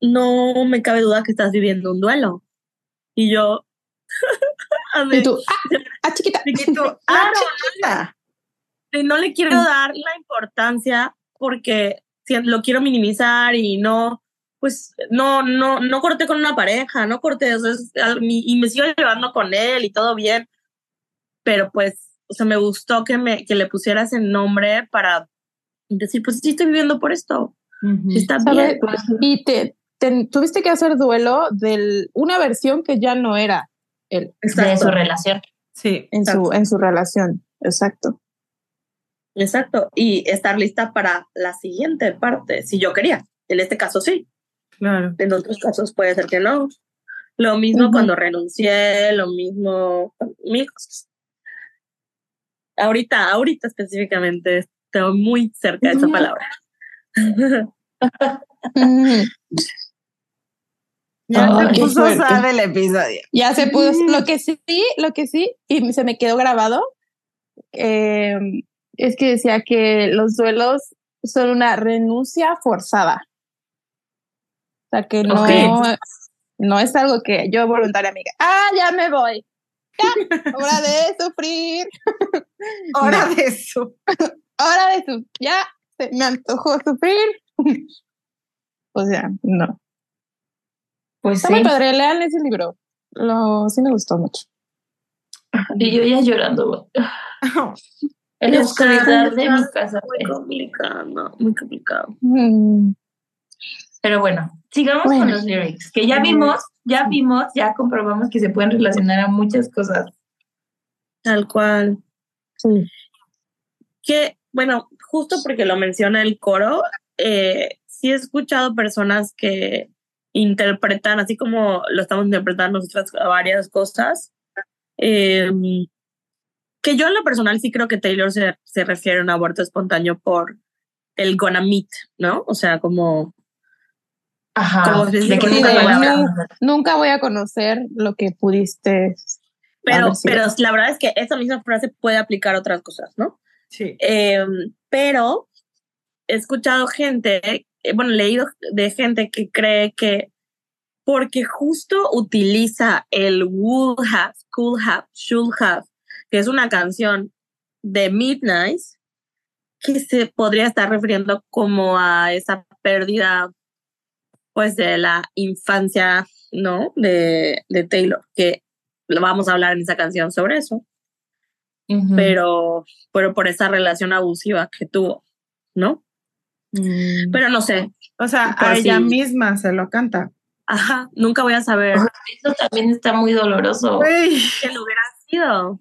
no me cabe duda que estás viviendo un duelo. Y yo, y tú, ah, ah chiquita. Chiquito, ah, chiquita. Y no le quiero dar la importancia porque lo quiero minimizar y no, pues no, no, no corté con una pareja, no corté, o sea, y me sigo llevando con él y todo bien, pero pues, o sea, me gustó que me, que le pusieras el nombre para decir, pues sí estoy viviendo por esto, está bien. Y te, tuviste que hacer duelo de una versión que ya no era él. De su relación. Sí, en su, en su relación, exacto. Exacto, y estar lista para la siguiente parte, si yo quería. En este caso sí. Claro. En otros casos puede ser que no. Lo mismo cuando renuncié, lo mismo cosas. Ahorita, ahorita específicamente estoy muy cerca de esa palabra. ya se puso el episodio. Ya se puso. Lo que sí, lo que sí, y se me quedó grabado, eh, es que decía que los duelos son una renuncia forzada. O sea, que no, no es algo que yo voluntariamente, ah, ya me voy. Ya, hora de sufrir. Hora de eso. Hora de sufrir. Ya, se me antojó sufrir. o sea, no. Pues Está sí. muy padre, lean ese libro. Lo, sí me gustó mucho. Y yo ya llorando. En la oscuridad de mi casa. Muy complicado, muy complicado. Mm. Pero bueno, sigamos con los lyrics, que ya vimos, ya vimos, ya comprobamos que se pueden relacionar a muchas cosas. Tal cual. Sí. Que, bueno, justo porque lo menciona el coro, eh, sí he escuchado personas que interpretan, así como lo estamos interpretando nosotras varias cosas, eh, que yo en lo personal sí creo que Taylor se, se refiere a un aborto espontáneo por el gonna meet, ¿no? O sea, como... Ajá, de que nunca, voy a conocer lo que pudiste... Pero, pero la verdad es que esa misma frase puede aplicar a otras cosas, ¿no? Sí. Em, pero he escuchado gente, eh, bueno, leído de gente que cree que porque justo utiliza el would have, could have, should have que es una canción de Midnight que se podría estar refiriendo como a esa pérdida pues de la infancia, ¿no? De, de Taylor, que lo vamos a hablar en esa canción sobre eso. pero, pero por esa relación abusiva que tuvo, ¿no? Mm. Pero no sé. O sea, a ella misma se lo canta. Ajá, nunca voy a saber. Eso también está muy doloroso. Que lo hubiera sido.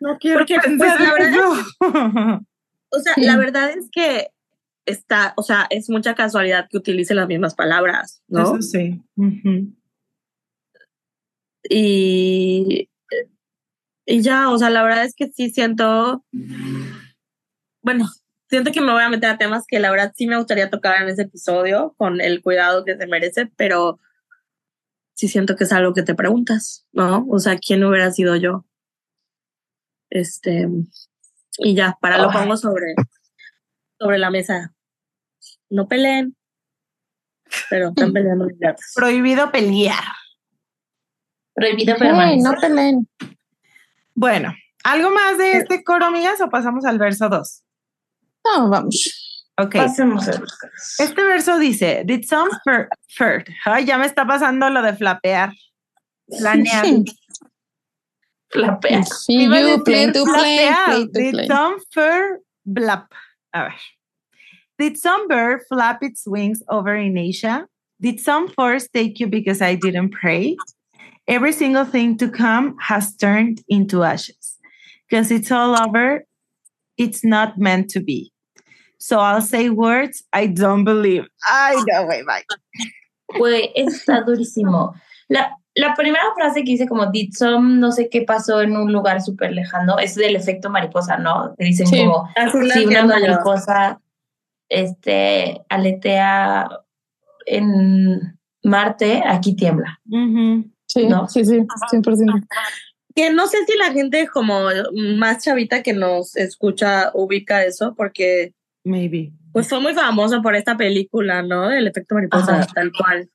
No quiero Porque, pues, la verdad, O sea, la verdad es que está, o sea, es mucha casualidad que utilice las mismas palabras, ¿no? Eso sí. Y y ya, o sea, la verdad es que sí siento, bueno, siento que me voy a meter a temas que la verdad sí me gustaría tocar en ese episodio con el cuidado que se merece, pero sí siento que es algo que te preguntas, ¿no? O sea, ¿quién hubiera sido yo? Este, y ya, para lo pongo sobre, sobre la mesa. No peleen, pero están peleando mis gatos. Prohibido pelear. Prohibido pelear. no peleen. Bueno, ¿algo más de este coro, amigas, o pasamos al verso 2? No, vamos. Ok. Pasemos Este verso dice, did some fur, Ay, ya me está pasando lo de flapear. Planear. Flapea. Sí, you play to play, Did some fur blap? A ver. Did some bird flap its wings over in Asia? Did some force take you because I didn't pray? Every single thing to come has turned into ashes. Because it's all over, it's not meant to be. So I'll say words I don't believe. Ay, no, güey, bye. Güey, está durísimo. La, la primera frase que dice como did some no sé qué pasó en un lugar súper lejano es del efecto mariposa, ¿no? Que dicen Sí. como la si una mariposa este aletea en Marte, aquí tiembla. Ujú. Sí, ¿No? sí, sí, 100%. Que no sé si la gente como más chavita que nos escucha ubica eso, porque Maybe. pues fue muy famoso por esta película, ¿no? El efecto mariposa, Ajá. tal cual.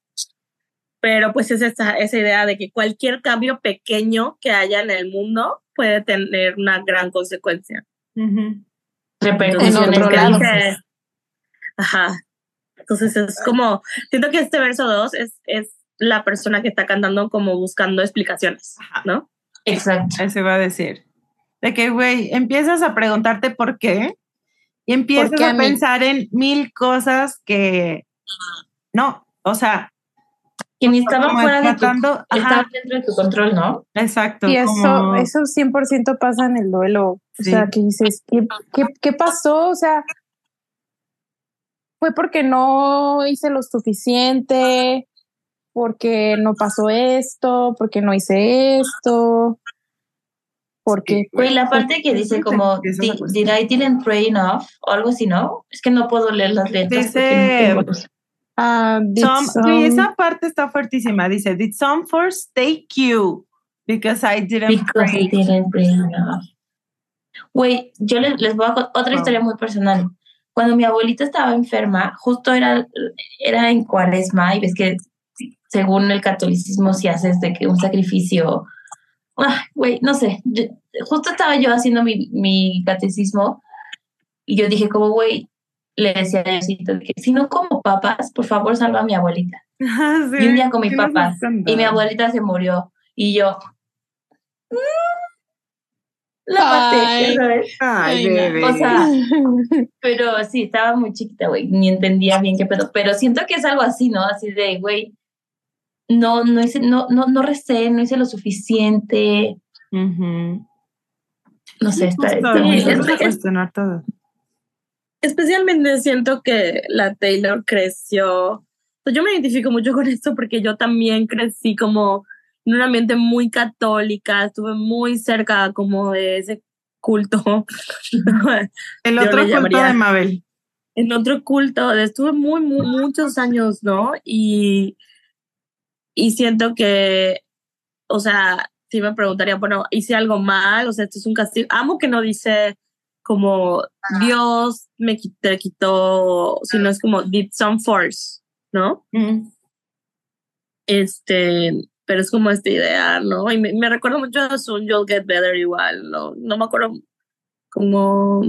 Pero pues es esa, esa idea de que cualquier cambio pequeño que haya en el mundo puede tener una gran consecuencia. Ujú. Repercusiones otro lado. Ajá. Entonces es como, siento que este verso 2 es, es la persona que está cantando como buscando explicaciones, ¿no? Exacto. Eso iba a decir. De que, güey, empiezas a preguntarte por qué y empiezas ¿Por qué a, pensar en mil cosas que no, o sea, Que ni estaban como fuera de tu, tratando, ajá, estaban dentro de tu control, ¿no? exacto. Y eso, como- eso 100% pasa en el duelo. O Sí. sea, que dices, ¿qué, qué, qué pasó? O sea, fue porque no hice lo suficiente, porque no pasó esto, porque no hice esto, porque... Güey, la parte que dice como "Di- cuestionar. Did I didn't pray enough? O algo así, ¿no? Es que no puedo leer las letras. Dice- los- Ah, Some- some- sí, esa parte está fuertísima. Dice, did some force take you because I didn't Because pray. I didn't pray enough. Güey, yo les, les voy a contar otra Wow. historia muy personal. Cuando mi abuelita estaba enferma, justo era, era en cuaresma y ves que según el catolicismo si haces de que un sacrificio, güey, no sé, yo- justo estaba yo haciendo mi, mi catecismo y yo dije como, güey, le decía a Diosito que si no como papas, por favor salva a mi abuelita. Ah, sí, Y un día comí sí papas y mi abuelita se murió y yo mm, la maté, ¿sabes? Ay, bebé. O sea, pero sí, estaba muy chiquita, güey, ni entendía bien qué pedo, pero siento que es algo así, ¿no? Así de, güey, no, no hice, no, no, no recé, no hice lo suficiente, no sé, está, está sí, denso. a cuestionar todo. Especialmente siento que la Taylor creció. Pues yo me identifico mucho con esto porque yo también crecí como en un ambiente muy católica, estuve muy cerca como de ese culto. El otro culto llamaría- de Mabel. en otro culto, estuve muy, muy, muchos años, ¿no? Y, y siento que, o sea, si me preguntaría, bueno, hice algo mal, o sea, esto es un castigo. Amo que no dice como Dios me te quitó, sino es como did some force, ¿no? Este, pero es como esta idea, ¿no? Y me, me recuerda mucho a Soon You'll Get Better igual, ¿no? No me acuerdo como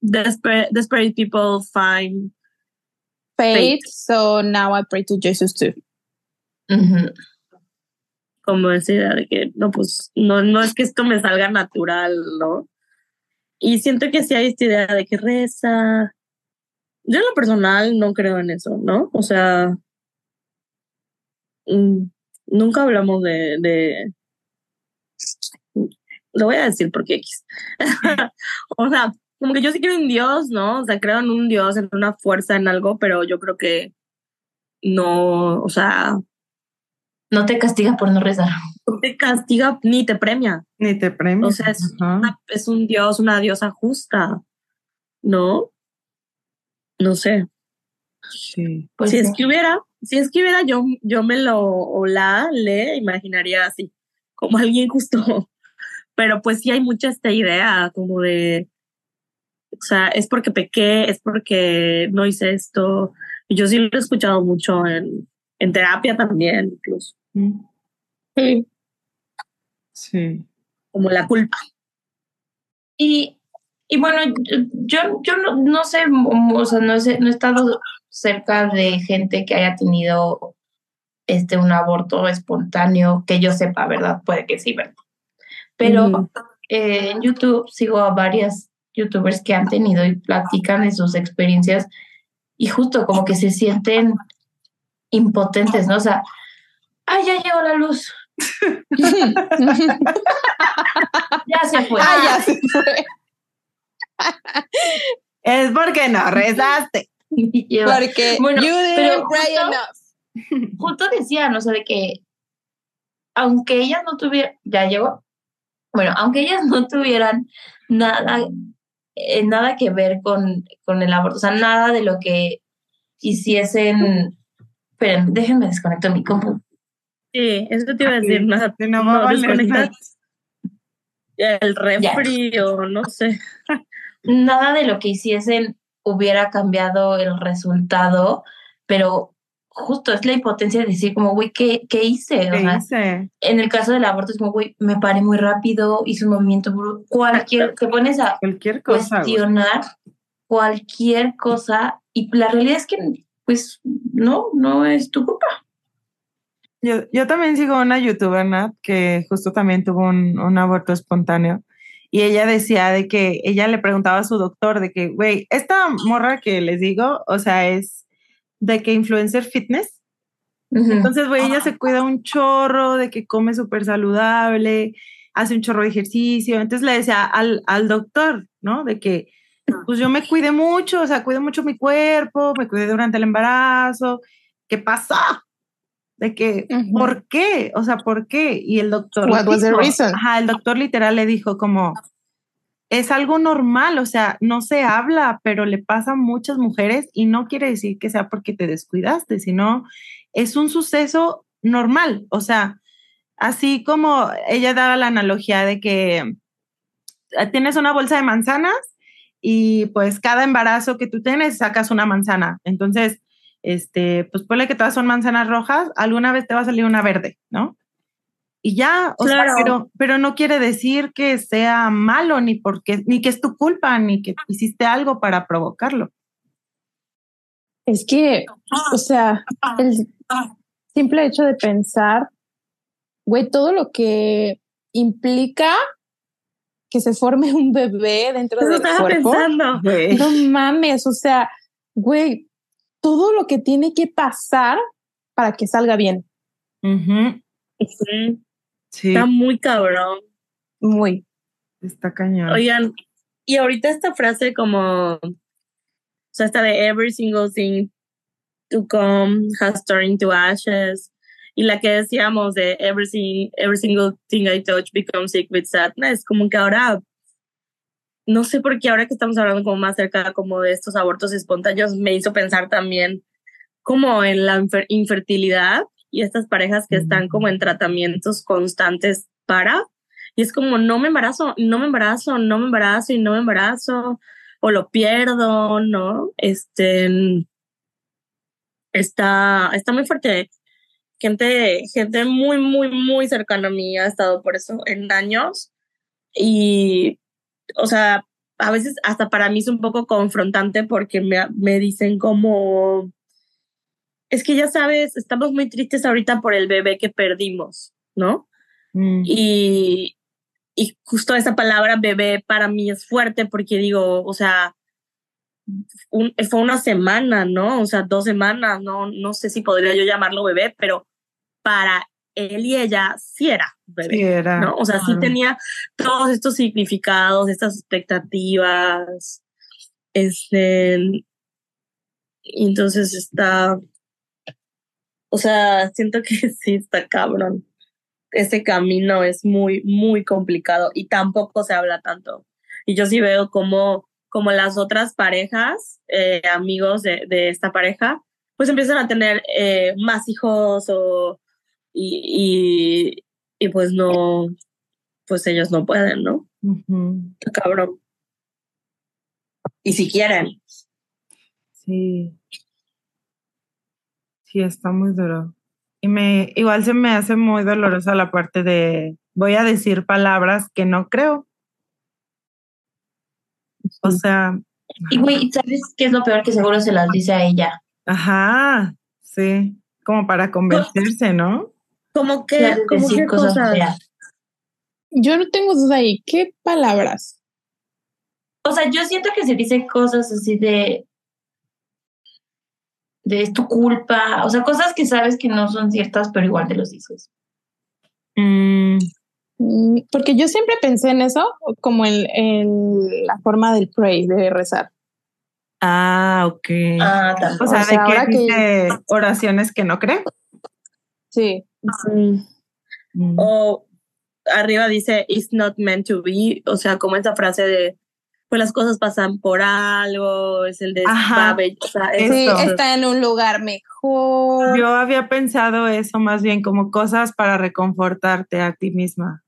Desperate, desperate people find Faith, so now I pray to Jesus too. Como esa idea de que no, pues no, no es que esto me salga natural, ¿no? Y siento que sí hay esta idea de que reza. Yo en lo personal no creo en eso, ¿no? O sea, mm, nunca hablamos de, de... Lo voy a decir porque X. o sea, como que yo sí creo en Dios, ¿no? O sea, creo en un Dios, en una fuerza, en algo, pero yo creo que no, o sea, No te castiga por no rezar. no te castiga ni te premia. Ni te premio. O sea, es, una- es un dios, una diosa justa, ¿no? No sé. Sí. Pues si sí. es que hubiera, si es que hubiera, yo, yo me lo, o la, le imaginaría así, como alguien justo. Pero pues sí hay mucha esta idea como de, o sea, es porque pequé, es porque no hice esto. Y yo sí lo he escuchado mucho en, en terapia también, incluso, Mm. Sí. Sí. como la culpa. Y, y bueno, yo, yo no, no sé, o sea, no, sé, no he estado cerca de gente que haya tenido este, un aborto espontáneo, que yo sepa, ¿verdad? Puede que sí, ¿verdad? Pero eh, en YouTube sigo a varias youtubers que han tenido y platican de sus experiencias y justo como que se sienten impotentes, ¿no? O sea, ay, ya llegó la luz, ya se fue. ah, ya se fue. Es porque no rezaste. Porque Bueno, you pero didn't pray justo- enough. justo decían, o sea, de que aunque ellas no tuvieran, ya llegó, bueno, aunque ellas no tuvieran nada, eh, nada que ver con, con el aborto, o sea, nada de lo que hiciesen, esperen, déjenme desconectar mi compu. Sí, eso te iba a decir, nada, no el refri o no sé. nada de lo que hiciesen hubiera cambiado el resultado, pero justo es la impotencia de decir como, güey, ¿qué, ¿qué hice? O ¿Qué sea, hice? en el caso del aborto es como, güey, me paré muy rápido, hice un movimiento, bru- cualquier, te pones a Cualquier cosa. güey. cuestionar cualquier cosa y la realidad es que, pues, no, no es tu culpa. Yo, yo también sigo una youtuber, Nat, que justo también tuvo un, un aborto espontáneo. Y ella decía de que ella le preguntaba a su doctor de que, güey, esta morra que les digo, o sea, es de que influencer fitness. Entonces, güey, ella se cuida un chorro, de que come súper saludable, hace un chorro de ejercicio. Entonces le decía al, al doctor, ¿no? De que, pues yo me cuidé mucho, o sea, cuido mucho mi cuerpo, me cuidé durante el embarazo. ¿Qué pasó? De que. ¿por qué? O sea, ¿por qué? Y el doctor. What was the dijo- reason? Ajá, el doctor literal le dijo como, es algo normal, o sea, no se habla, pero le pasa a muchas mujeres y no quiere decir que sea porque te descuidaste, sino es un suceso normal, o sea, así como ella daba la analogía de que tienes una bolsa de manzanas y pues cada embarazo que tú tienes sacas una manzana, entonces, este, pues ponle que todas son manzanas rojas, alguna vez te va a salir una verde, ¿no? Y ya, o Claro. sea, pero, pero no quiere decir que sea malo, ni porque, ni que es tu culpa, ni que hiciste algo para provocarlo. Es que, o sea, el simple hecho de pensar, güey, todo lo que implica que se forme un bebé dentro Eso del estaba cuerpo. pensando. No mames, o sea, güey, todo lo que tiene que pasar para que salga bien. Ujú, Sí, Sí, Está muy cabrón. Muy. está cañón. Oigan, y ahorita esta frase como, o sea, esta de every single thing to come has turned to ashes, y la que decíamos de every, sing- every single thing I touch becomes sick with sadness, como que ahora, no sé por qué ahora que estamos hablando como más cerca como de estos abortos espontáneos, me hizo pensar también como en la infer- infertilidad y estas parejas que están como en tratamientos constantes para, y es como, no me embarazo, no me embarazo, no me embarazo y no me embarazo, o lo pierdo, ¿no? Este, está, está muy fuerte. Gente, gente muy, muy, muy cercana a mí ha estado por eso en años. Y, o sea, a veces hasta para mí es un poco confrontante porque me, me dicen como, es que ya sabes, estamos muy tristes ahorita por el bebé que perdimos, ¿no? Mm, Y, y justo esa palabra bebé para mí es fuerte porque digo, o sea, un- fue una semana, ¿no? O sea, dos semanas, no, no sé si podría yo llamarlo bebé, pero para él y ella sí era bebé. sí, era. ¿no? O sea, sí claro. tenía todos estos significados, estas expectativas. Este. Entonces está. O sea, siento que sí está cabrón. Ese camino es muy, muy complicado y tampoco se habla tanto. Y yo sí veo como, como las otras parejas, eh, amigos de, de esta pareja, pues empiezan a tener eh, más hijos o. Y, y, y pues no, pues ellos no pueden, ¿no? Está cabrón. Y si quieren. Sí. Sí, está muy duro. Y me, igual se me hace muy dolorosa la parte de voy a decir palabras que no creo. O sea, Y güey, ¿sabes qué es lo peor? Que seguro se las dice a ella. ajá, sí, como para convencerse, ¿no? Como que, como decir qué cosas cosas. Yo no tengo duda ahí. ¿Qué palabras? O sea, yo siento que se dicen cosas así de. de es tu culpa. O sea, cosas que sabes que no son ciertas, pero igual te los dices. Mm, Porque yo siempre pensé en eso como en, en la forma del pray, de rezar. ah, ok. Ah, o sea, o sea, de ahora que que- dice oraciones que no cree. Sí. Mm. Mm. O arriba dice, it's not meant to be, o sea, como esa frase de, pues las cosas pasan por algo, es el de Ajá. O sea. Sí, está en un lugar mejor. Yo había pensado eso más bien como cosas para reconfortarte a ti misma.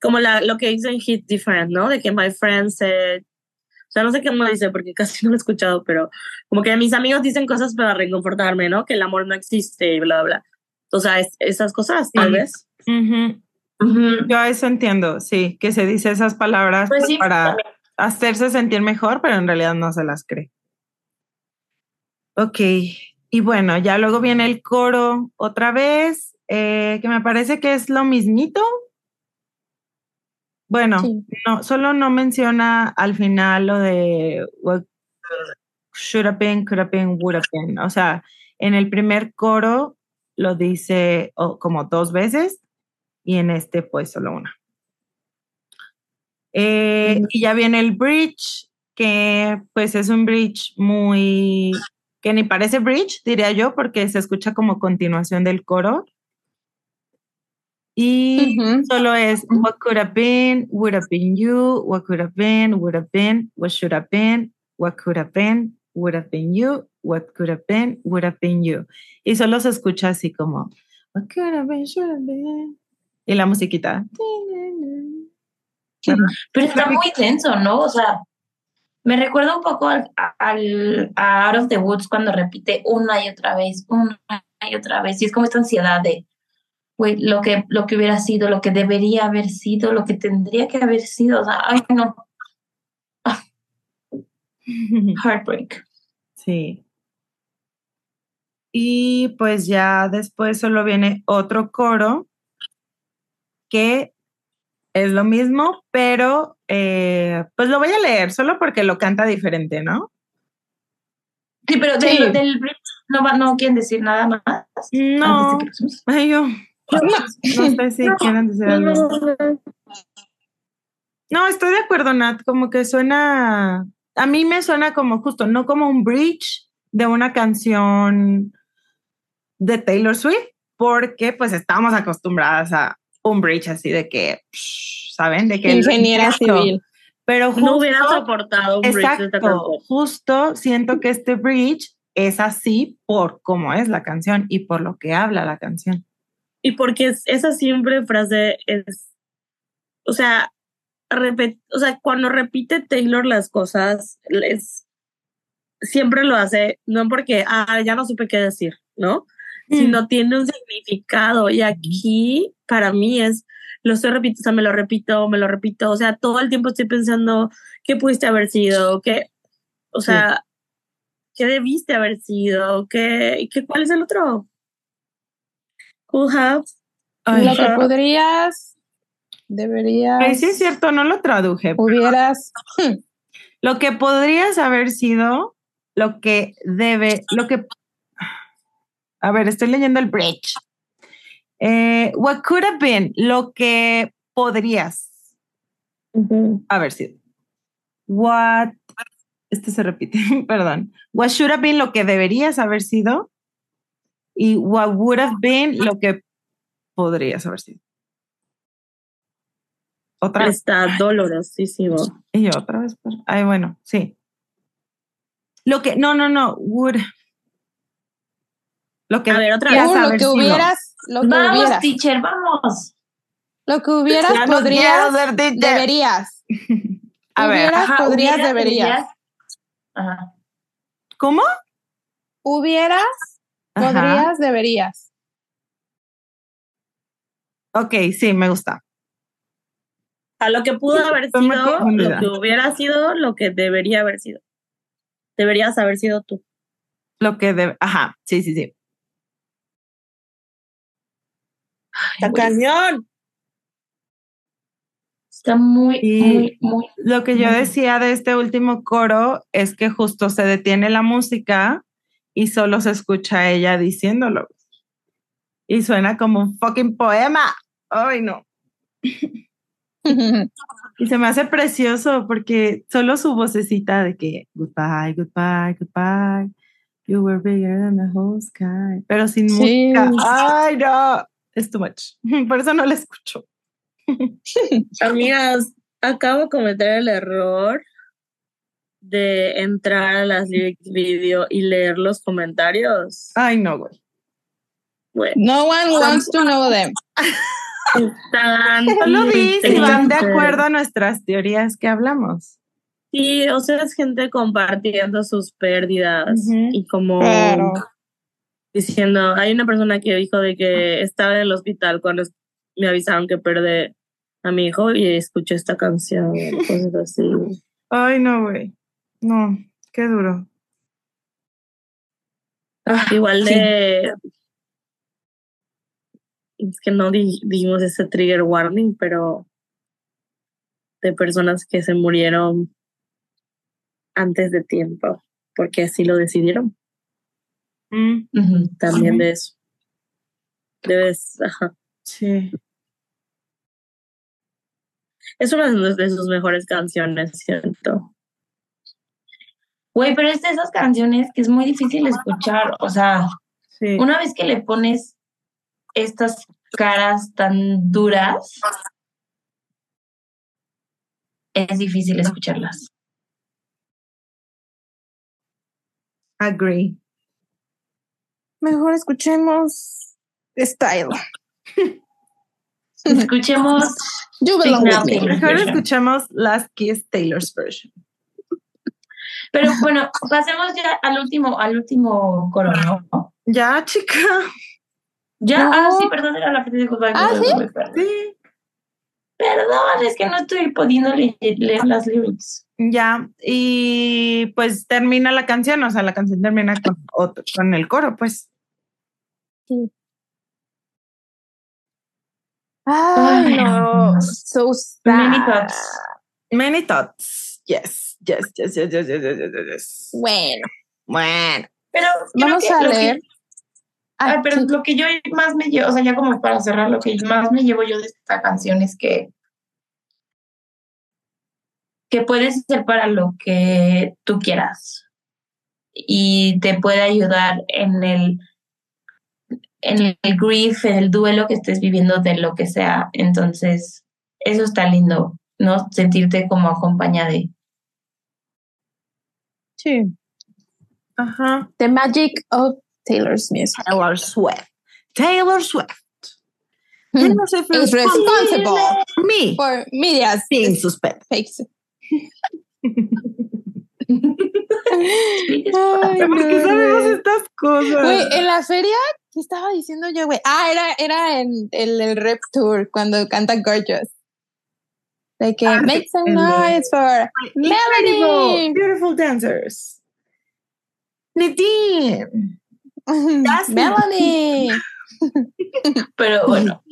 Como la, lo que dice en Hit Different, ¿no? De que my friends said, o sea, no sé cómo dice porque casi no lo he escuchado, pero como que mis amigos dicen cosas para reconfortarme, ¿no? Que el amor no existe y bla, bla. O sea, es- esas cosas, tal Sí. vez. Ujú. Ujú. Yo eso entiendo, sí, que se dice esas palabras Pues pues, sí, para también. hacerse sentir mejor, pero en realidad no se las cree. Ok, y bueno, ya luego viene el coro otra vez, eh, que me parece que es lo mismito. Bueno, Sí. no, solo no menciona al final lo de what should have been, could have been, would have been. O sea, en el primer coro lo dice oh, como dos veces y en este pues solo una. Eh, y ya viene el bridge, que pues es un bridge muy, que ni parece bridge, diría yo, porque se escucha como continuación del coro. Y solo es what could have been, would have been you, what could have been, would have been, what should have been, what could have been, would have been you, what could have been, would have been you. Y solo se escucha así como what could have been, should have been. Y la musiquita. Pero está muy tenso, ¿no? O sea, me recuerda un poco al, al- a Out of the Woods cuando repite una y otra vez, una y otra vez. Y es como esta ansiedad de, lo que, lo que hubiera sido, lo que debería haber sido, lo que tendría que haber sido. O sea, ay, no, heartbreak. Sí. Y pues ya después solo viene otro coro que es lo mismo, pero eh, pues lo voy a leer solo porque lo canta diferente, ¿no? Sí, pero Sí. del, del no, va- no quieren decir nada más. No, ay, yo no sé si quieren decir algo. No, estoy de acuerdo, Nat, como que suena, a mí me suena como justo, no como un bridge de una canción de Taylor Swift, porque pues estamos acostumbradas a un bridge así de que, ¿saben? De que Ingeniera civil. Pero justo, No hubiera soportado un bridge de esta exacto, canción. justo siento que este bridge es así por cómo es la canción y por lo que habla la canción. Y porque es- esa siempre frase es, o sea, repet- o sea, cuando repite Taylor las cosas, es, siempre lo hace, no porque, ah, ya no supe qué decir, ¿no? Sino tiene un significado. Y aquí, para mí, es, lo estoy repitiendo, o sea, me lo repito, me lo repito, o sea, todo el tiempo estoy pensando qué pudiste haber sido, qué, o sea, qué debiste haber sido, qué, qué, cuál es el otro. Could have. Ay, Lo que podrías, deberías, ay, sí es cierto, no lo traduje. hubieras. Lo que podrías haber sido, lo que debe, lo que... A ver, estoy leyendo el bridge. Eh, what could have been, lo que podrías Ujú. haber sido. What, este se repite, perdón. What should have been, lo que deberías haber sido. Y what would have been, lo que podrías haber sido. Otra vez. Está dolorosísimo. Y yo otra vez. pues, Ay, bueno, sí. Lo que, no, no, no, would. Lo que A ver, otra Tú, lo que hubieras, lo que Vamos, hubieras, teacher, vamos. lo que hubieras, Ya no podrías, ser teacher. deberías. A ver, hubieras, Ajá, podrías, hubieras, deberías. deberías. Ajá. ¿Cómo? Hubieras, Ajá. podrías, deberías. Ok, sí, me gusta. A lo que pudo haber sido, lo que hubiera sido, lo que debería haber sido. Deberías haber sido tú. Lo que debe, ajá, sí, sí, sí. ¡Está cañón! Está muy, Y- muy, muy. Lo que yo decía de este último coro es que justo se detiene la música y solo se escucha a ella diciéndolo. Y suena como un fucking poema. Ay, no. Y se me hace precioso porque solo su vocecita de que goodbye, goodbye, goodbye. You were bigger than the whole sky. Pero sin Sí. música. Ay, no. es too much. Por eso no la escucho. Amigas, acabo de cometer el error de entrar a las lyrics video y leer los comentarios. Ay, no, güey. Bueno, No one wants to know them. están Solo vi si van de acuerdo a nuestras teorías que hablamos. Sí, o sea, es gente compartiendo sus pérdidas y como diciendo, hay una persona que dijo de que estaba en el hospital cuando me avisaron que perdí a mi hijo y escuché esta canción, cosas así. Ay, no, güey. No, qué duro. Igual sí. de... Es que no di- dijimos ese trigger warning, pero de personas que se murieron antes de tiempo, porque así lo decidieron. Mm. También de eso. Debes, ajá. sí. Es una de sus- de sus mejores canciones, siento. Güey, pero es de esas canciones que es muy difícil escuchar. O sea, Sí. una vez que le pones estas caras tan duras, es difícil escucharlas. Agree. Mejor escuchemos Style. Escuchemos You belong Now with me. Taylor. Mejor version. escuchamos Last Kiss Taylor's version. Pero bueno, pasemos ya al último, al último coro, ¿no? Ya, chica. Ya, No. ah, sí, perdón, era la frase de Goodbye. Ah, ¿sí? Perdón. Sí. Perdón, es que no estoy pudiendo le- leer las lyrics. Ya. Y pues termina la canción, o sea, la canción termina con, otro, con el coro, pues. Ay, Ay, no. no. So Many sad. thoughts. Many thoughts. Yes, yes, yes, yes, yes, yes, yes, yes. yes. Bueno. Bueno. Pero vamos a leer. Ah, que, pero lo que yo más me llevo, o sea, ya como para cerrar, lo que más me llevo yo de esta canción es que que puedes ser para lo que tú quieras y te puede ayudar en el en el grief, en el duelo que estés viviendo de lo que sea. Entonces, eso está lindo, ¿no? Sentirte como acompañada Sí. Ajá. The magic of Taylor's music. Taylor Swift. Taylor Swift. Taylor Swift Is responsible Me for media's being suspended. fakes. ¿Por qué sabemos estas cosas? Güey, en la feria, ¿qué estaba diciendo yo, güey? Ah, era, era en el, el Rep Tour cuando canta Gorgeous. Que Ah, make some noise for Melanie. beautiful dancers. Nadine. That's- Melanie. Pero bueno,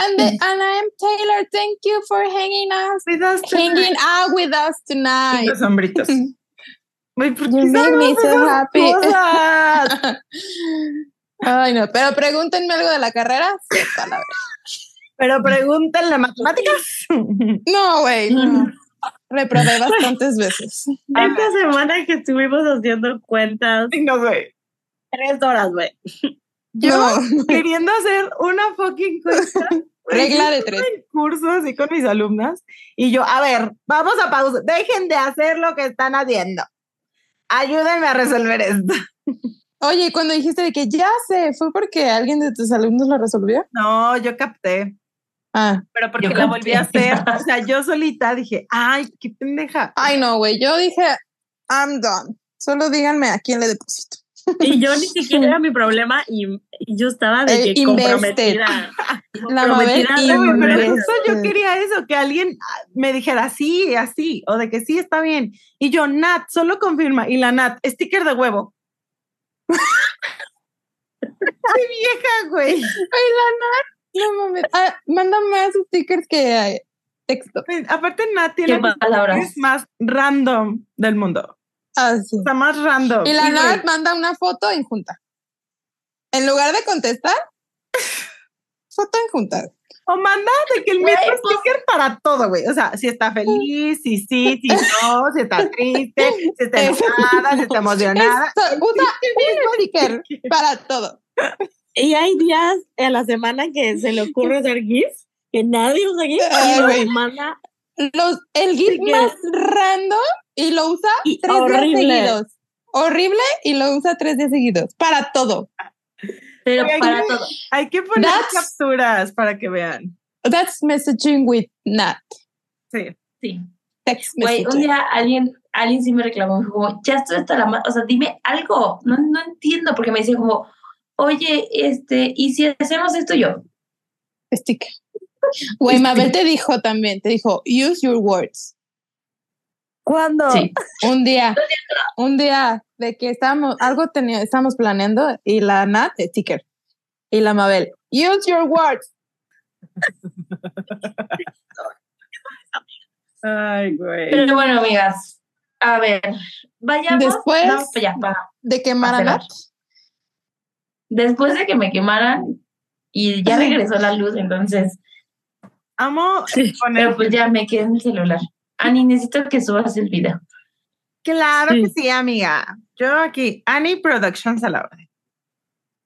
And, the, and I'm Taylor. Thank you for hanging us, With us hanging out with us tonight. Los hombritos. Güey, ¿por qué You make me so happy. Ay, no, pero pregúntenme algo de la carrera. verdad. Pero pregúntenle matemáticas. No, güey. no. Reprobé bastantes veces. Esta semana que estuvimos haciendo cuentas, No, güey. tres horas, güey. Yo No. queriendo hacer una fucking cuenta. Regla de tres. estuve en curso así con mis alumnas y yo, a ver, vamos a pausa. Dejen de hacer lo que están haciendo. Ayúdenme a resolver esto. Oye, cuando dijiste de que ya sé, ¿fue porque alguien de tus alumnos lo resolvió? No, yo capté. Ah, Pero porque Yo la volví a hacer. O sea, yo solita dije, ay, qué pendeja. ay, no, güey. Yo dije, I'm done. Solo díganme a quién le deposito. Y yo ni siquiera era mi problema y, y yo estaba de Eh, que invested. comprometida. La Mabel comprometida güey, pero justo yo quería eso, que alguien ah, me dijera sí, así, o de que sí está bien. Y yo, Nat, solo confirma. Y la Nat, sticker de huevo. ¡Qué vieja, güey! Ay, la Nat. No mames. Ah, mándame más stickers que eh, texto. Aparte, Nat qué palabras. stickers más random del mundo. Ah, sí. Está más random. Y la. Nat manda una foto en junta. En lugar de contestar, foto en junta. O manda de que el mismo pues- sticker para todo, güey. O sea, si está feliz, si sí, si no, si está triste, si está enojada, si está emocionada. Esto, usa un sticker para todo. Y hay días en la semana que se le ocurre hacer GIFs, que nadie usa GIFs, y los manda Los, el GIF Sí que- más random y lo usa Y tres días horrible. seguidos. Horrible y lo usa tres días seguidos. Para todo. Pero Oye, para ¿qué? todo. Hay que poner That's- capturas para que vean. That's messaging with Nat. Sí. Sí. Text Güey, un día alguien, alguien sí me reclamó, me dijo, como, ya estoy hasta la o sea, dime algo, no, no entiendo, porque me decía como, oye, este, ¿y si hacemos esto yo? Sticker. Güey, Mabel te dijo también, te dijo, use your words. ¿Cuándo? Sí. Un día, un día de que estábamos, algo tenía, estábamos planeando y la Nat, sticker. Y la Mabel, use your words. Ay, güey. Pero bueno, amigas, a ver, vayamos, Después- para allá, para- De quemar a Acelerar. Nat. Después de que me quemaran y ya regresó la luz, entonces, Amo Sí, poner. pero pues ya me quedé en el celular. Ani, necesito que subas el video. Claro Sí. que sí, amiga. Yo aquí, Annie Productions a la orden.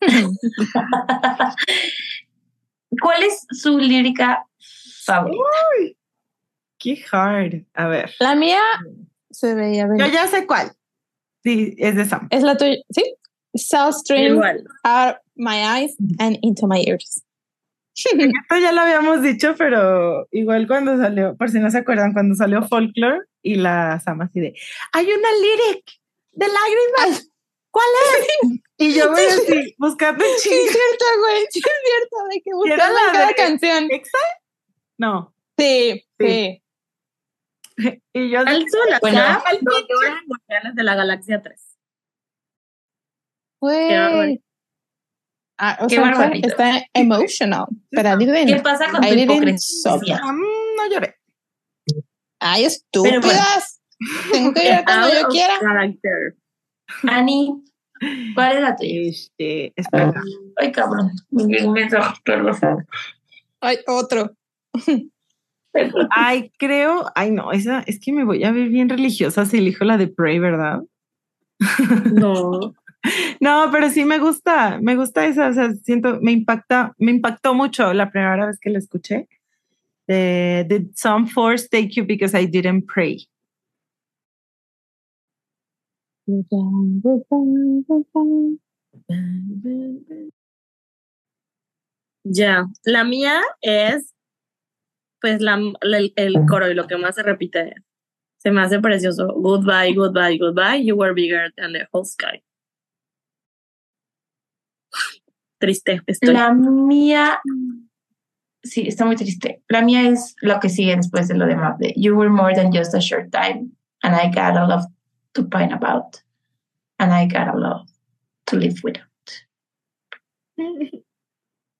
¿Cuál es su lírica favorita? Qué hard. A ver. La mía se veía Yo venir. ya sé cuál. Sí, es de Sam. Es la tuya, ¿sí? South Stream Igual. are my eyes and into my ears. Esto ya lo habíamos dicho, pero igual cuando salió, por si no se acuerdan, cuando salió Folklore y la Sam así de, hay una lyric de lágrimas. ¿Cuál es? Y yo voy así, buscando en Sí, es cierto, güey. Sí, es cierto. De que ¿Y era buscaba la cada de- canción. ¿Exa? No. Sí, Sí. sí. Y yo Bueno. al llora en Guardianes de la Galaxia 3. Güey. barbaridad. Ah, o Qué sea, está emotional. Pero I ¿Qué pasa con I tu hipocresía? Ah, mm, no lloré. Ay, Pero bueno. estúpidas. Tengo que ir cuando yo quiera. character. Ani, ¿cuál es la tuya? Este, espera. Ay, cabrón. Me. Ay, otro. Ay, creo, ay no, esa es que me voy a ver bien religiosa si elijo la de Pray, ¿verdad? No. No, pero sí me gusta, me gusta esa, siento, me impacta, me impactó mucho la primera vez que la escuché. De Did some force take you because I didn't pray? Ya. La mía es, pues, la, la- el coro y lo que más se repite. Se me hace precioso. Goodbye, goodbye, goodbye. You were bigger than the whole sky. Triste. Estoy. La mía, sí, está muy triste. La mía es lo que sigue después de lo demás. De you were more than just a short time, and I got a lot to pine about, and I got a lot to live without.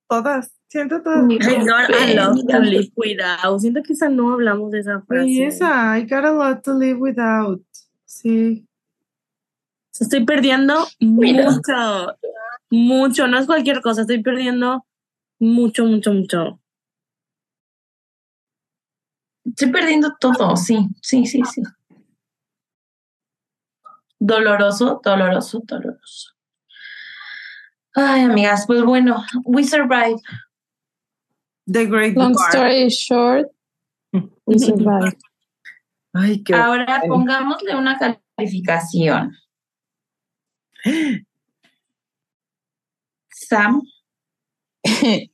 Todas, siento todas. I got a lot to live without. Siento que esa no hablamos de esa frase. Y esa, I got a lot to live without. Sí. Estoy perdiendo Mira. mucho, mucho. No es cualquier cosa. Estoy perdiendo mucho, mucho, mucho. Estoy perdiendo todo, sí, sí, sí, sí. Doloroso, doloroso, doloroso. Ay, amigas, pues bueno, we survive. The Great Long story short, we survived. Ay, qué Ahora pongámosle una calificación. Sam,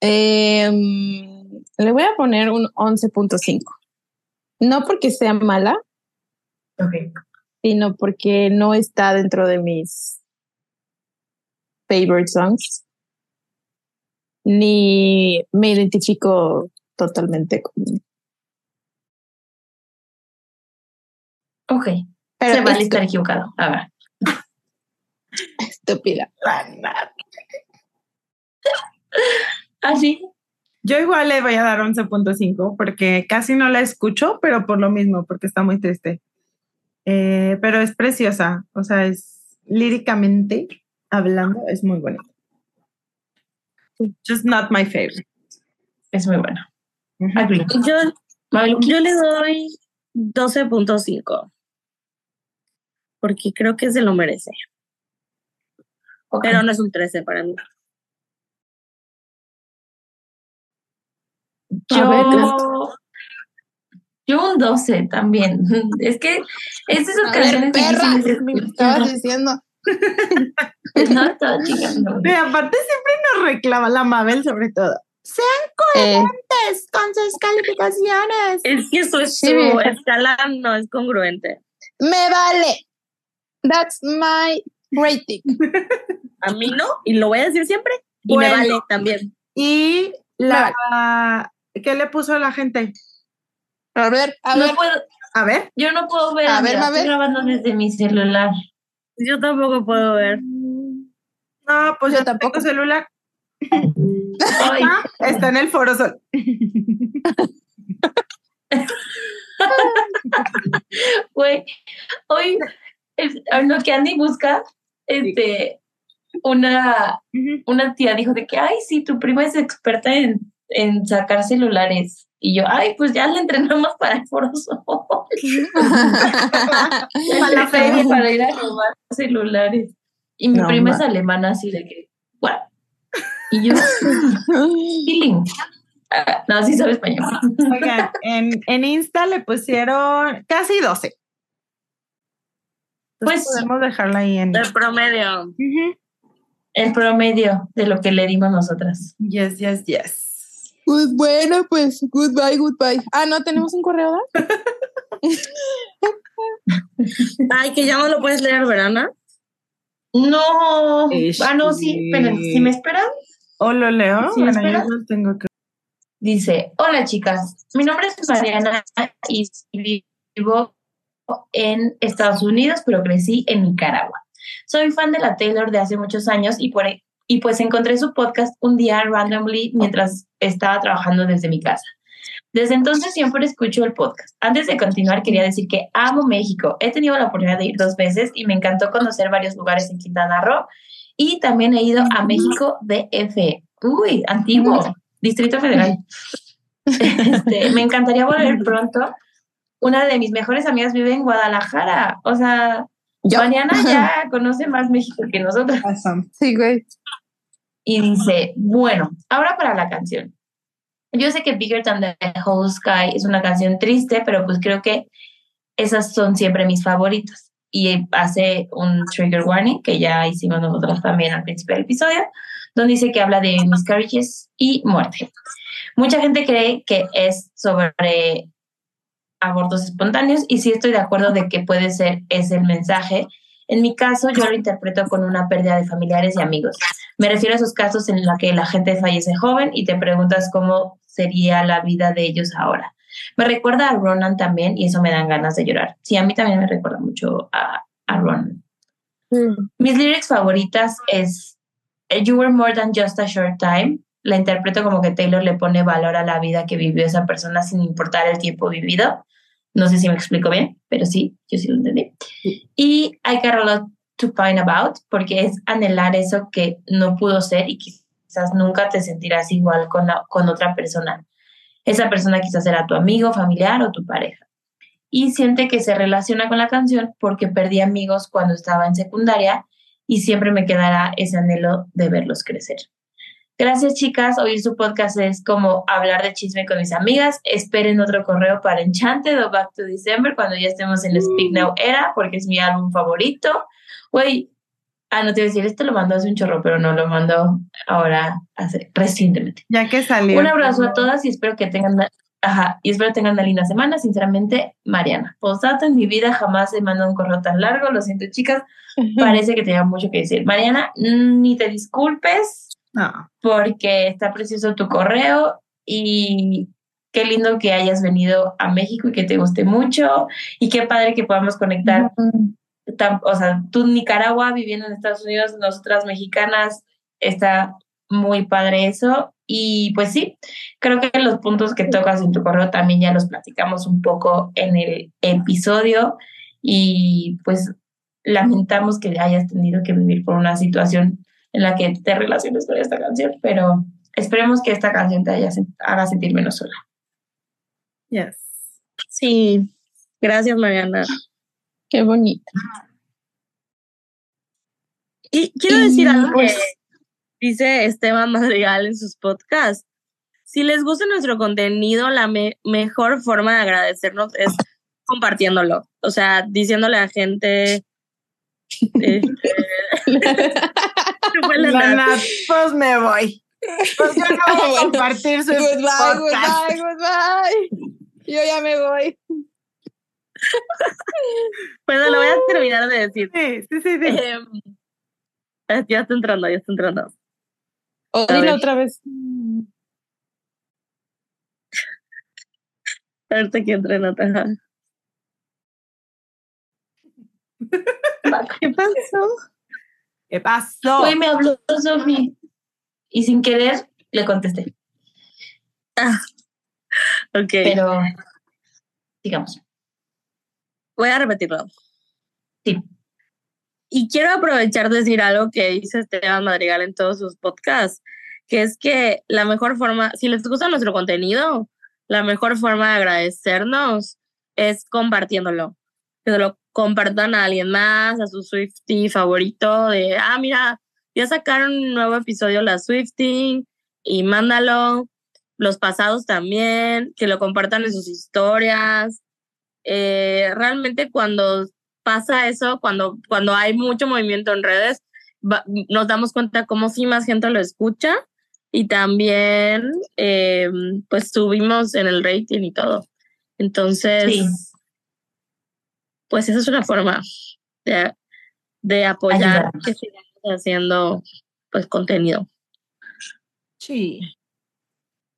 Em, le voy a poner un 11.5. No porque sea mala, sino porque no está dentro de mis favorite songs. Ni me identifico totalmente con. ok, Pero se vale estar equivocado. A ver, estúpida. así. Yo igual le voy a dar 11.5 porque casi no la escucho, pero por lo mismo, porque está muy triste. Eh, pero es preciosa, o sea, es líricamente hablando, es muy bonita. Just not my favorite. Es muy bueno. Ujú. Agree. Yo, Mabeluki. yo le doy 12.5. Porque creo que se lo merece. Pero no es un 13 para mí. Ver, Yo, yo un 12 también. Es que es de esas A ver, canciones perra, me estabas diciendo. No, estaba chingando. Pero aparte siempre nos reclama la Mabel sobre todo. Sean Eh, coherentes con sus calificaciones. Es que eso es Sí, su escala no es congruente. me vale. That's my rating. A mí no, y lo voy a decir siempre. Y Bueno. me vale también. Y la ¿qué le puso la gente? A ver, a No ver. puedo, A ver. yo no puedo ver, A ver, a ver. estoy grabando desde mi celular. Yo tampoco puedo ver. No, pues Yo yo, tampoco. tampoco celular. Ay, Ah, está en el foro sol. güey, hoy, es- ah, lo que Andy busca, este, una, una tía dijo de que, ay, sí, tu prima es experta en, en sacar celulares. Y yo, ay, pues ya la entrenamos para el foro Sol. Para la feria. para ir a robar celulares. Y mi No, prima ma. es alemana, así de que, what? Y yo, feeling. Ah, no, sí sabe español. Oigan, en, en Insta le pusieron casi 12. Entonces Pues- podemos dejarla ahí en. El promedio. El promedio de lo que le dimos nosotras. Yes, yes, yes. Pues bueno, pues goodbye, goodbye. Ah, no, tenemos un correo, ¿verdad? Ay, que ya no lo puedes leer, Verana. No. Este- Ah, no, sí, pero si me esperan, ¿O lo leo? Sí, bueno, yo lo tengo que. dice, hola chicas, mi nombre es Mariana y vivo en Estados Unidos, pero crecí en Nicaragua. Soy fan de la Taylor de hace muchos años y, por, y pues encontré su podcast un día randomly mientras estaba trabajando desde mi casa. Desde entonces siempre escucho el podcast. Antes de continuar, quería decir que amo México. He tenido la oportunidad de ir dos veces y me encantó conocer varios lugares en Quintana Roo. Y también he ido a México DF. Uy, antiguo, Distrito Federal. Este, me encantaría volver pronto. Una de mis mejores amigas vive en Guadalajara. O sea, Yo. Mariana ya conoce más México que nosotros. Sí, güey. Y dice, bueno, ahora para la canción. Yo sé que Bigger Than the Whole Sky es una canción triste, pero pues creo que esas son siempre mis favoritas. Y hace un trigger warning que ya hicimos nosotros también al principio del episodio, donde dice que habla de miscarriages y muerte. Mucha gente cree que es sobre abortos espontáneos y sí estoy de acuerdo de que puede ser ese el mensaje. En mi caso, yo lo interpreto con una pérdida de familiares y amigos. Me refiero a esos casos en los que la gente fallece joven y te preguntas cómo sería la vida de ellos ahora. Me recuerda a Ronan también y eso me dan ganas de llorar. Sí, a mí también me recuerda mucho a, a Ronan. Mis lyrics favoritas es You Were More Than Just a Short Time. La interpreto como que Taylor le pone valor a la vida que vivió esa persona sin importar el tiempo vivido. No sé si me explico bien, pero sí, yo sí lo entendí. Y I Got a Lot to Pine About, porque es anhelar eso que no pudo ser y quizás nunca te sentirás igual con, la, con otra persona. Esa persona quizás era tu amigo, familiar o tu pareja. Y siente que se relaciona con la canción porque perdí amigos cuando estaba en secundaria y siempre me quedará ese anhelo de verlos crecer. Gracias, chicas. Oír su podcast es como hablar de chisme con mis amigas. Esperen otro correo para Enchanted o Back to December cuando ya estemos en la Speak Now era, porque es mi álbum favorito. Güey, ah, no te iba a decir, esto lo mandó hace un chorro, pero no lo mandó ahora, hace, recientemente. Ya que salió. Un abrazo a todas y espero que tengan, ajá, y espero tengan una linda semana. Sinceramente, Mariana. Postdata en mi vida jamás he mandado un correo tan largo. Lo siento, chicas. Parece que tenía mucho que decir. Mariana, ni te disculpes No. porque está precioso tu correo y qué lindo que hayas venido a México y que te guste mucho y qué padre que podamos conectar, tan- o sea, tú Nicaragua viviendo en Estados Unidos, nosotras mexicanas, está muy padre eso y pues sí, creo que los puntos que tocas en tu correo también ya los platicamos un poco en el episodio y pues lamentamos que hayas tenido que vivir por una situación en la que te relaciones con esta canción, pero esperemos que esta canción te haya, haga sentir menos sola. Yes. Sí. Gracias, Mariana. Qué bonito. Y quiero Y, decir algo pues- que dice Esteban Madrigal en sus podcasts. si les gusta nuestro contenido, la me- mejor forma de agradecernos es compartiéndolo. O sea, diciéndole a la gente. Este, la La Nat. Nat, pues me voy. Pues yo no voy a compartir su Goodbye, podcast. goodbye, goodbye. Yo ya me voy. Bueno, lo voy a terminar de decir. Sí, sí, sí. sí. Eh, ya está entrando, ya está entrando. O A dilo otra vez. Ahorita que entre Nataja. ¿Qué pasó? ¿Qué pasó? Hoy me habló Sofi y sin querer le contesté. Ok, Pero digamos, voy a repetirlo. Sí. Y quiero aprovechar de decir algo que dice Esteban Madrigal en todos sus podcasts, que es que la mejor forma, si les gusta nuestro contenido, la mejor forma de agradecernos es compartiéndolo. Que lo compartan a alguien más, a su Swiftie favorito, de, ah, mira, ya sacaron un nuevo episodio la Swiftie y mándalo. Los pasados también, que lo compartan en sus historias. Eh, realmente cuando pasa eso, cuando, cuando hay mucho movimiento en redes, va- nos damos cuenta cómo sí más gente lo escucha y también eh, pues subimos en el rating y todo. Entonces, Sí. Pues esa es una forma de, de apoyar Ayudarnos. que sigamos haciendo pues contenido. Sí.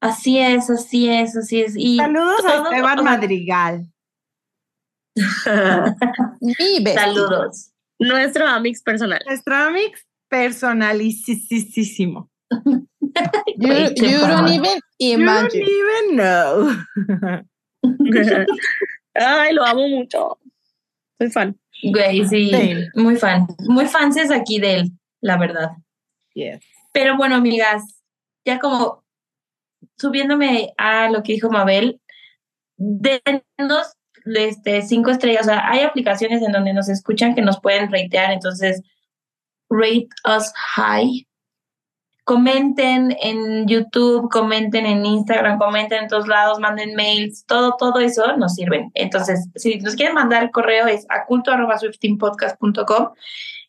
así es, así es, así es. Y Saludos a Esteban Madrigal. Bestia. Saludos. Nuestro amix personal. Nuestro mix personalicísimo. You, you don't even You don't imagine. even know. Ay, lo amo mucho. Soy fan. Güey, sí, Sí. muy fan. Muy fanses aquí de él, la verdad. Yes. Pero bueno, amigas, ya como subiéndome a lo que dijo Mabel, denos este, cinco estrellas. O sea, hay aplicaciones en donde nos escuchan que nos pueden ratear, entonces rate us high. Comenten en YouTube, comenten en Instagram, comenten en todos lados, manden mails, todo, todo eso nos sirve. Entonces, si nos quieren mandar correo es a culto.swiftingpodcast.com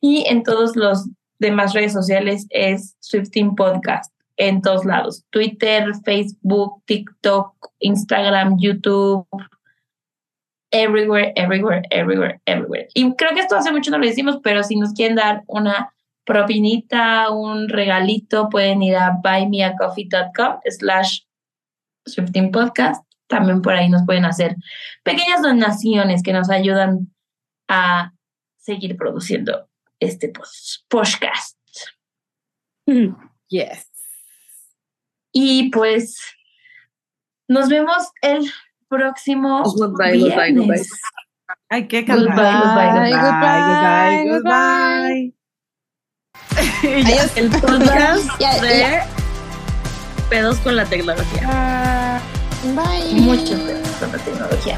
y en todos los demás redes sociales es Swifting Podcast en todos lados. Twitter, Facebook, TikTok, Instagram, YouTube. Everywhere, everywhere, everywhere, everywhere. Y creo que esto hace mucho no lo decimos, pero si nos quieren dar una propinita, un regalito, pueden ir a buymeacoffee.com slash Swifting Podcast. También por ahí nos pueden hacer pequeñas donaciones que nos ayudan a seguir produciendo este podcast. Yes. Y pues nos vemos el próximo Goodbye, goodbye, viernes. goodbye. Hay que Goodbye, cantar. goodbye, goodbye, goodbye, goodbye. Ya. El podcast Ya, de ya. pedos con la tecnología. Ah. Bye. Muchos gracias por la tecnología.